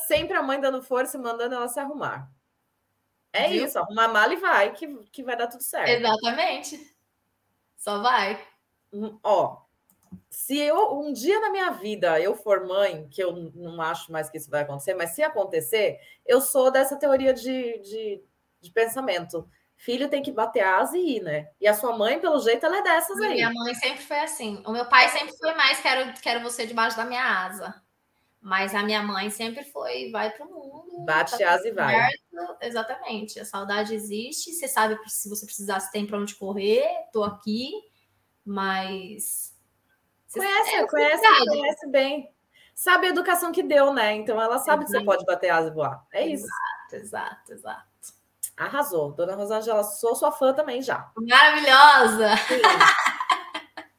Sempre a mãe dando força e mandando ela se arrumar. É Viu? isso, arruma a mala e vai, que, que vai dar tudo certo. Exatamente. Só vai. Hum, Ó, se eu um dia na minha vida eu for mãe, que eu não acho mais que isso vai acontecer, mas se acontecer, eu sou dessa teoria de, de, de pensamento. Filho tem que bater asa e ir, né? E a sua mãe, pelo jeito, ela é dessas aí. Minha mãe sempre foi assim. O meu pai sempre foi mais quero, quero você debaixo da minha asa. Mas a minha mãe sempre foi vai pro mundo. Bate tá asa e vai. Exatamente. A saudade existe. Você sabe se você precisar, você tem para onde correr. Tô aqui. Mas Conhece, é, conhece, verdade. conhece bem. Sabe a educação que deu, né? Então ela sabe que você pode bater asa e voar. É isso. Exato, exato. Arrasou. Dona Rosângela, sou sua fã também já. Maravilhosa! Sim.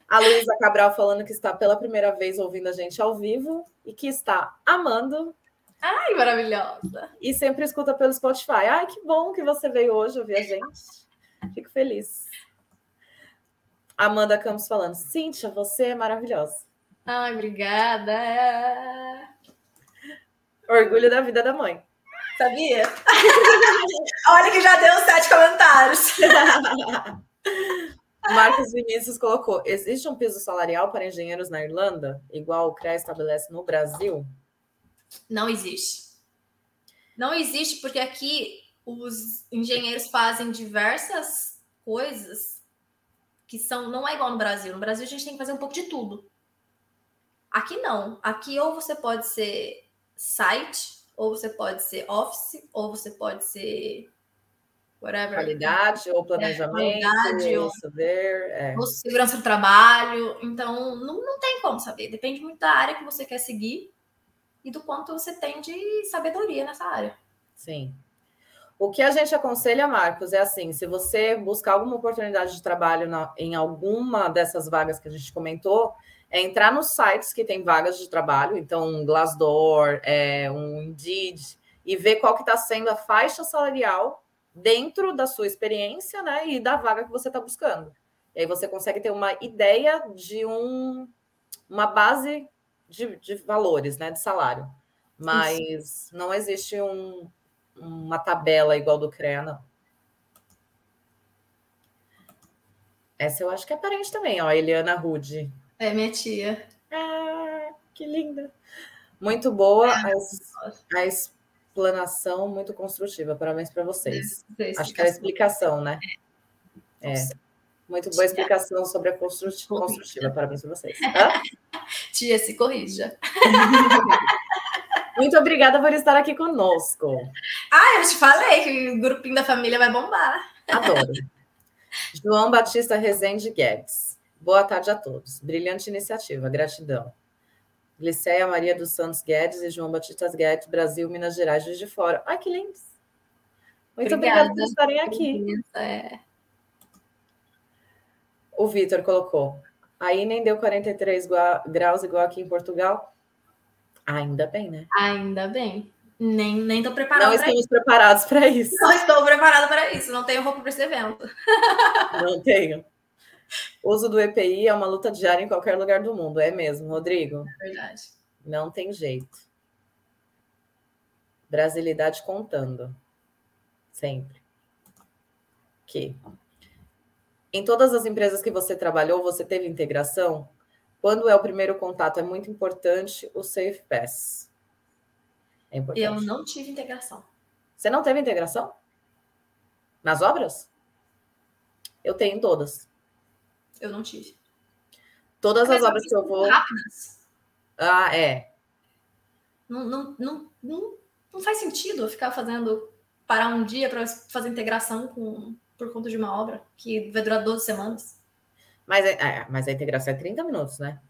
A Luísa Cabral falando que está pela primeira vez ouvindo a gente ao vivo e que está amando Ai, maravilhosa. e sempre escuta pelo Spotify. Ai, que bom que você veio hoje ouvir a gente. Fico feliz. Amanda Campos falando: Cíntia, você é maravilhosa. Ai, obrigada. Orgulho da vida da mãe. Sabia? Olha que já deu sete comentários. Marcos Vinícius colocou: existe um piso salarial para engenheiros na Irlanda, igual o CREA estabelece no Brasil? Não existe. Não existe porque aqui os engenheiros fazem diversas coisas que são não é igual no Brasil. No Brasil a gente tem que fazer um pouco de tudo. Aqui não. Aqui ou você pode ser site, ou você pode ser office, ou você pode ser whatever. Qualidade ou planejamento, é, qualidade, ou, saber, é. ou segurança do trabalho. Então, não, não tem como saber. Depende muito da área que você quer seguir e do quanto você tem de sabedoria nessa área. Sim. O que a gente aconselha, Marcos, é assim: se você buscar alguma oportunidade de trabalho na, em alguma dessas vagas que a gente comentou, é entrar nos sites que tem vagas de trabalho, então um Glassdoor, é, um Indeed, e ver qual que está sendo a faixa salarial dentro da sua experiência, né, e da vaga que você está buscando. E aí você consegue ter uma ideia de um, uma base de, de valores, né, de salário. Mas Isso. não existe um, uma tabela igual do CREA, não. Essa eu acho que é parente também, ó, Eliana Rude. É minha tia. Ah, que linda. Muito boa é, a, a, explanação, muito construtiva. Parabéns para vocês. É, acho que era a explicação, né? É. é. Muito boa explicação sobre a construtiva. construtiva. Parabéns para vocês. Hã? Tia, se corrija. Muito obrigada por estar aqui conosco. Ah, eu te falei que o grupinho da família vai bombar. Adoro. João Batista Rezende Guedes. Boa tarde a todos. Brilhante iniciativa, gratidão. Glicéia Maria dos Santos Guedes e João Batista Guedes, Brasil, Minas Gerais, Juiz de Fora. Ai, que lindos! Muito obrigada, obrigada por estarem aqui. É. O Vitor colocou. Aí nem deu 43 graus igual aqui em Portugal. Ainda bem, né? Ainda bem. Nem, nem tô preparada. Não estamos isso. preparados para isso. Não estou preparada para isso. Não tenho roupa para esse evento. Não tenho. O uso do EPI é uma luta diária em qualquer lugar do mundo, é mesmo, Rodrigo? É verdade. Não tem jeito. Brasilidade contando. Sempre. Que em todas as empresas que você trabalhou, você teve integração? Quando é o primeiro contato, é muito importante o Safe Pass. É importante. Eu não tive integração. Você não teve integração? Nas obras? Eu tenho todas. Eu não tive. Todas Mas as obras que eu vou. Rápidas. Ah, é. Não, não, não, não, não faz sentido eu ficar fazendo. parar um dia para fazer integração com, por conta de uma obra que vai durar 12 semanas. Mas, é, é, mas a integração é 30 minutos, né?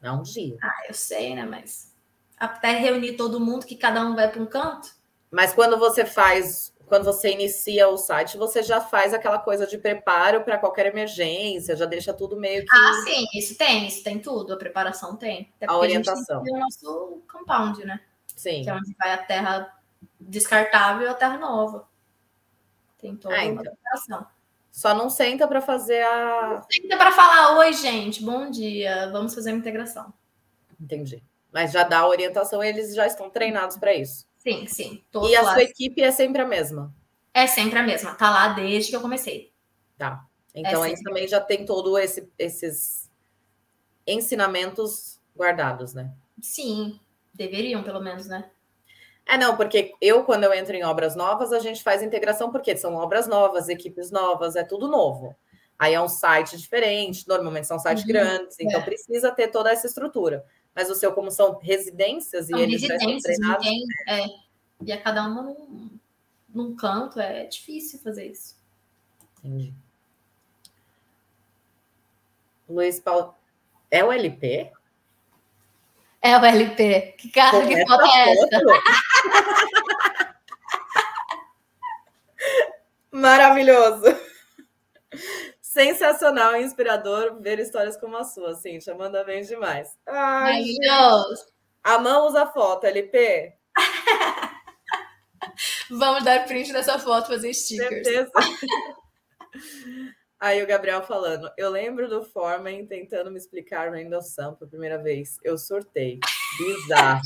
Não é um dia. Ah, eu sei, né? Mas até reunir todo mundo, que cada um vai para um canto. Mas quando você faz quando você inicia o site, você já faz aquela coisa de preparo para qualquer emergência, já deixa tudo meio que. Ah, sim, isso tem, isso tem tudo, a preparação tem. Até a orientação. A o nosso compound, né? Sim. Que é onde vai a terra descartável e a terra nova. Tem toda ah, então. preparação. Só não senta para fazer a. Não senta para falar, oi, gente, bom dia, vamos fazer uma integração. Entendi. Mas já dá a orientação, eles já estão treinados para isso. Sim, sim. E a lá. sua equipe é sempre a mesma? É sempre a mesma. Tá lá desde que eu comecei. Tá. Então é aí também já tem todos esse, esses ensinamentos guardados, né? Sim, deveriam pelo menos, né? É, não, porque eu, quando eu entro em obras novas, a gente faz integração, porque são obras novas, equipes novas, é tudo novo. Aí é um site diferente, normalmente são sites uhum, grandes, então é. precisa ter toda essa estrutura. Mas o seu, como são residências são e eles residências, treinados... Ninguém, é, e a cada uma num, num canto, é difícil fazer isso. Entendi. Luiz Paulo, é o LP? É o LP. Que cara, que foto é essa? Maravilhoso. Sensacional e inspirador ver histórias como a sua, Cintia. Manda bem demais. Ai. Amamos a foto, LP. Vamos dar print dessa foto, fazer stickers. Certeza. Aí o Gabriel falando, eu lembro do Foreman tentando me explicar Windows Sam pela primeira vez. Eu surtei. Bizarro.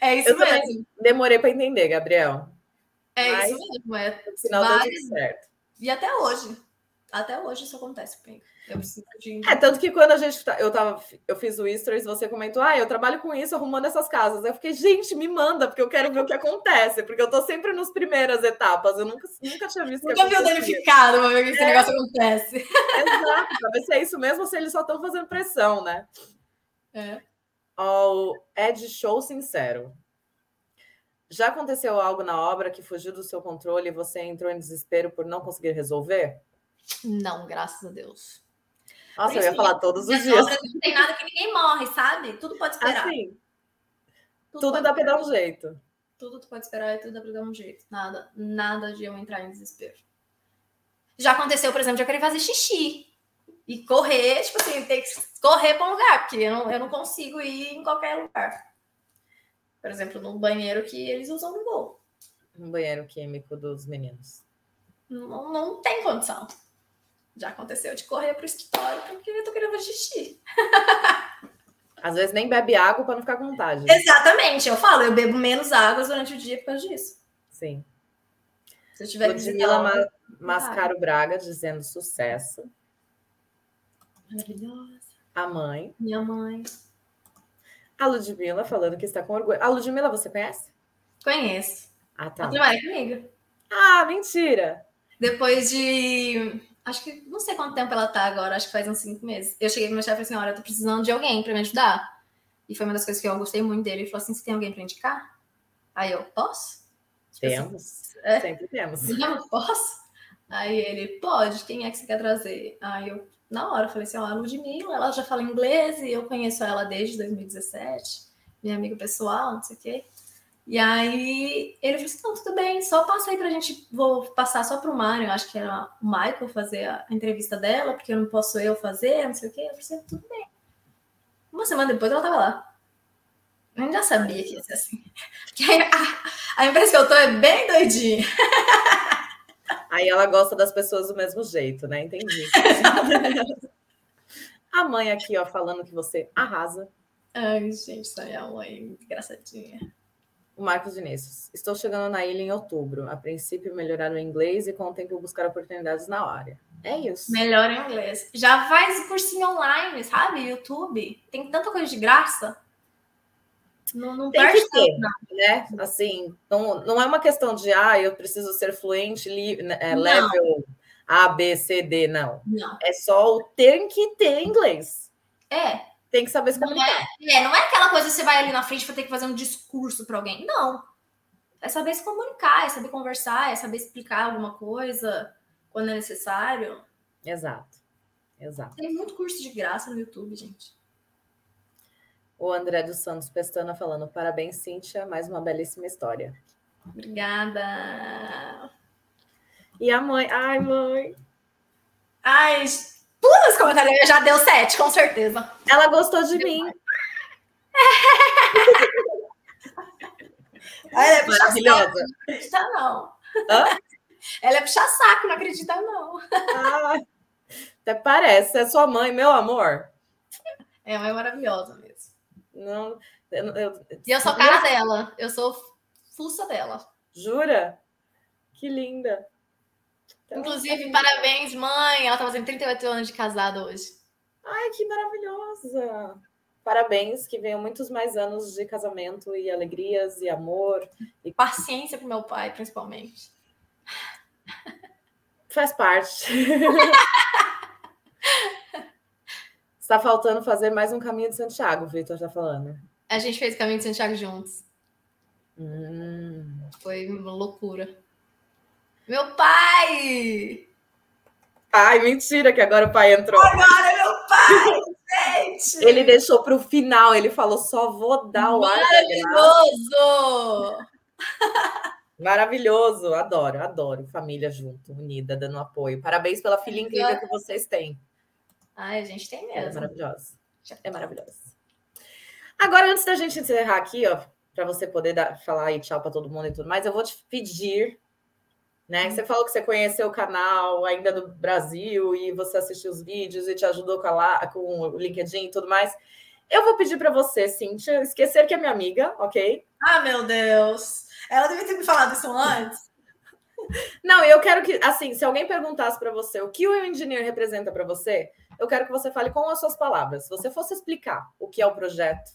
É isso eu mesmo. Demorei para entender, Gabriel. É Mas, isso mesmo. É no final várias... deu tudo certo. E até hoje. Até hoje isso acontece comigo. Eu de... É, tanto que quando a gente tá, eu tava, eu fiz o Stories, você comentou, ah, eu trabalho com isso, arrumando essas casas. Eu fiquei, gente, me manda, porque eu quero ver o que acontece, porque eu tô sempre nas primeiras etapas. Eu nunca, nunca tinha visto. Nunca viu danificado pra ver que esse é. negócio acontece. Exato, pra ver se é isso mesmo ou se eles só estão fazendo pressão, né? É. Oh, Ed Show Sincero. Já aconteceu algo na obra que fugiu do seu controle e você entrou em desespero por não conseguir resolver? Não, graças a Deus. Nossa, eu ia falar todos os dias. Não tem nada que ninguém morre, sabe? Tudo pode esperar. Assim, tudo, tudo dá para dar um jeito. Tudo tu pode esperar e tudo dá para dar um jeito. Nada, nada de eu entrar em desespero. Já aconteceu, por exemplo, de eu querer fazer xixi. E correr, tipo assim, ter que correr para um lugar, porque eu não, eu não consigo ir em qualquer lugar. Por exemplo, num banheiro que eles usam no voo. Um banheiro químico dos meninos. Não, não tem condição. Já aconteceu de correr para o escritório porque eu tô querendo xixi. Às vezes nem bebe água para não ficar com vontade. Exatamente, eu falo, eu bebo menos água durante o dia por causa disso. Sim. Se eu tiver Ludmila Ma Mascaro Braga dizendo sucesso. Maravilhosa. A mãe. Minha mãe. A Ludmilla falando que está com orgulho. A Ludmilla você conhece? Conheço. Ah, tá. Ela trabalha comigo. Ah, mentira! Depois de. Acho que não sei quanto tempo ela tá agora, acho que faz uns cinco meses. Eu cheguei pro meu chefe e falei assim: olha, eu tô precisando de alguém para me ajudar. E foi uma das coisas que eu gostei muito dele. Ele falou assim: você tem alguém para indicar? Aí eu, posso? Tipo assim, temos. É? Sempre temos. Não, posso? Aí ele, pode, quem é que você quer trazer? Aí eu, na hora. Falei assim: ó, a Ludmilla, ela já fala inglês e eu conheço ela desde 2017, minha amiga pessoal, não sei o quê. E aí ele falou assim: tudo bem, só passa aí pra gente. Vou passar só pro Mário, acho que era o Michael fazer a entrevista dela, porque eu não posso eu fazer, não sei o quê. Eu falei assim: tudo bem. Uma semana depois ela tava lá. Eu já sabia que ia ser assim. Porque a, a empresa que eu tô é bem doidinha. Aí ela gosta das pessoas do mesmo jeito, né? Entendi. a mãe aqui, ó, falando que você arrasa. Ai, gente, essa é a mãe engraçadinha. O Marcos Vinícius. Estou chegando na ilha em outubro. A princípio, melhorar o inglês e com o tempo buscar oportunidades na área. É isso. Melhor o inglês. Já faz cursinho online, sabe? YouTube. Tem tanta coisa de graça. Não, não tem que ter, né? Assim, não, não é uma questão de ah, eu preciso ser fluente, li, né, é, level A, B, C, D, não. Não. É só o ter que ter inglês. É. Tem que saber se comunicar. Não é, é, não é aquela coisa que você vai ali na frente para ter que fazer um discurso para alguém. Não. É saber se comunicar, é saber conversar, é saber explicar alguma coisa quando é necessário. Exato. Exato. Tem muito curso de graça no YouTube, gente. O André dos Santos Pestana falando: parabéns, Cíntia, mais uma belíssima história. Obrigada. E a mãe? Ai, mãe. Ai, todos os comentários já deu sete, com certeza. Ela gostou de mim. Ela é maravilhosa. Não acredita, não. Hã? Ela é puxa saco, não acredita, não. Ah, até parece. É sua mãe, meu amor. É, mãe maravilhosa mesmo. Não, eu, eu, e eu sou cara dela. Eu sou fuça dela. Jura? Que linda. Então, Inclusive, parabéns, mãe. Ela tá fazendo 38 anos de casada hoje. Ai, que maravilhosa. Parabéns, que venham muitos mais anos de casamento e alegrias e amor. E paciência pro meu pai, principalmente. Faz parte. Está faltando fazer mais um caminho de Santiago, o Vitor está falando. A gente fez o caminho de Santiago juntos. Hum. Foi uma loucura. Meu pai! Ai, mentira que agora o pai entrou. Agora meu pai, gente! Ele deixou para o final, ele falou: só vou dar o ar. Maravilhoso! Maravilhoso, adoro, adoro. Família junto, unida, dando apoio. Parabéns pela filha incrível que vocês têm. Ai, a gente tem mesmo. É maravilhosa. É maravilhosa. Agora, antes da gente encerrar aqui, ó, para você poder dar, falar aí tchau para todo mundo e tudo mais, eu vou te pedir, né? Hum. Você falou que você conheceu o canal ainda no Brasil e você assistiu os vídeos e te ajudou com, a, com o LinkedIn e tudo mais. Eu vou pedir para você, Cíntia, esquecer que é minha amiga, ok? Ah, meu Deus! Ela devia ter me falado isso antes. Não, eu quero que, assim, se alguém perguntasse para você o que o engineer representa para você, eu quero que você fale com as suas palavras. Se você fosse explicar o que é o projeto,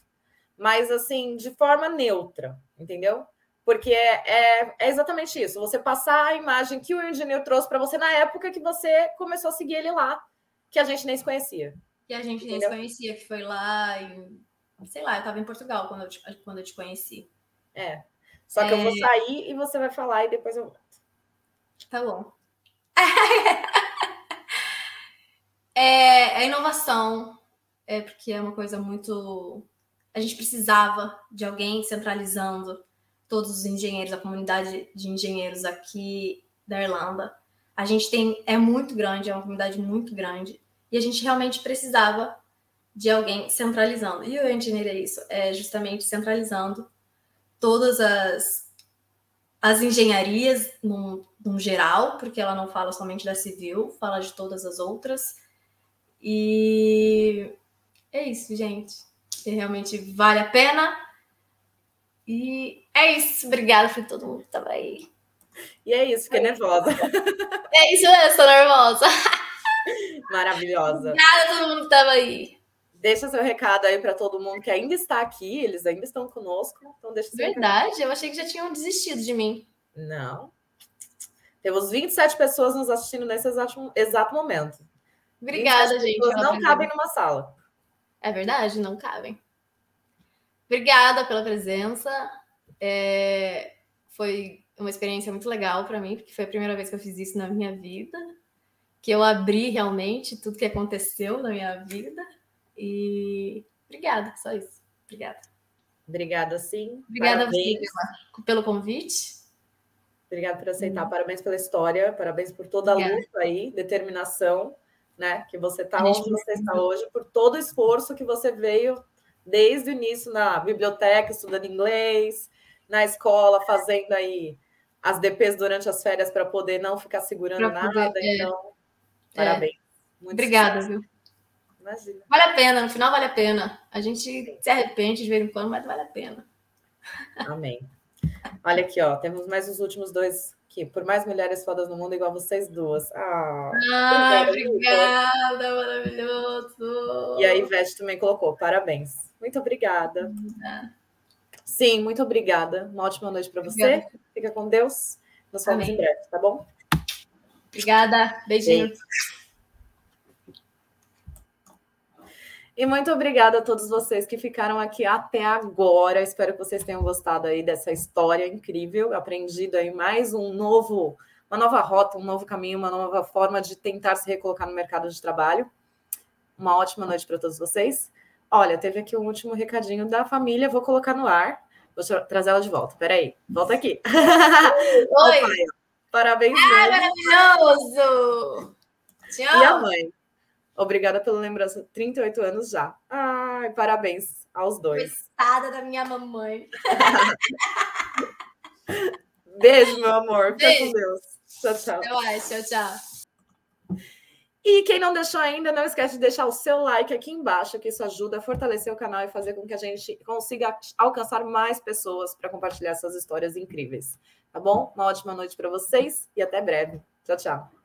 mas assim, de forma neutra, entendeu? Porque é, é, é exatamente isso. Você passar a imagem que o engineer trouxe para você na época que você começou a seguir ele lá, que a gente nem se conhecia. Que a gente entendeu? nem se conhecia, que foi lá e sei lá, eu estava em Portugal quando eu te, quando eu te conheci. É. Só que é... eu vou é. sair e você vai falar e depois eu volto. Tá bom. é a inovação, é porque é uma coisa muito. A gente precisava de alguém centralizando todos os engenheiros, a comunidade de engenheiros aqui da Irlanda. A gente tem é muito grande, é uma comunidade muito grande e a gente realmente precisava de alguém centralizando. E o engineer é isso, é justamente centralizando todas as as engenharias num, num geral, porque ela não fala somente da civil, fala de todas as outras. E é isso, gente. Realmente vale a pena. E é isso. Obrigada por todo mundo que estava aí. E é isso, fiquei nervosa. É isso, eu estou nervosa. Maravilhosa. Obrigada a todo mundo que estava aí. Deixa seu recado aí para todo mundo que ainda está aqui, eles ainda estão conosco. Então deixa Verdade, recado. eu achei que já tinham desistido de mim. Não. Temos 27 pessoas nos assistindo nesse exato, exato momento. Obrigada, gente. Não cabem numa sala. É verdade, não cabem. Obrigada pela presença. É... Foi uma experiência muito legal para mim, porque foi a primeira vez que eu fiz isso na minha vida, que eu abri realmente tudo que aconteceu na minha vida. E obrigada, só isso. Obrigada. Obrigada, sim. Obrigada Parabéns. a você pelo convite. Obrigada por aceitar. Uhum. Parabéns pela história, parabéns por toda a Obrigada. luta aí, determinação, né? Que você está onde você está hoje, por todo o esforço que você veio desde o início na biblioteca, estudando inglês, na escola, fazendo aí as DPs durante as férias para poder não ficar segurando pra nada. Poder, é. então, é. parabéns. Muito Obrigada, sucesso. viu? Imagina. Vale a pena, no final vale a pena. A gente se arrepende de vez em quando, mas vale a pena. Amém. Olha aqui, ó, temos mais os últimos dois aqui. Por mais mulheres fodas no mundo, igual vocês duas. Ah, ah obrigada, maravilhoso. E a Ivete também colocou, parabéns. Muito obrigada. Sim, muito obrigada. Uma ótima noite para você. Fica com Deus. Nos vemos em breve, tá bom? Obrigada. Beijinho. Beijo. E muito obrigada a todos vocês que ficaram aqui até agora. Espero que vocês tenham gostado aí dessa história incrível, aprendido aí mais um novo, uma nova rota, um novo caminho, uma nova forma de tentar se recolocar no mercado de trabalho. Uma ótima noite para todos vocês. Olha, teve aqui um último recadinho da família, vou colocar no ar. Vou trazer ela de volta. Peraí, volta aqui. Oi! Parabéns. Ah, maravilhoso! Tchau. E a mãe? Obrigada pela lembrança. 38 anos já. Ai, parabéns aos dois. Coitada da minha mamãe. Beijo, meu amor. Fica com Deus. Tchau, tchau. Tchau, tchau. E quem não deixou ainda, não esquece de deixar o seu like aqui embaixo, que isso ajuda a fortalecer o canal e fazer com que a gente consiga alcançar mais pessoas para compartilhar essas histórias incríveis. Tá bom? Uma ótima noite para vocês e até breve. Tchau, tchau.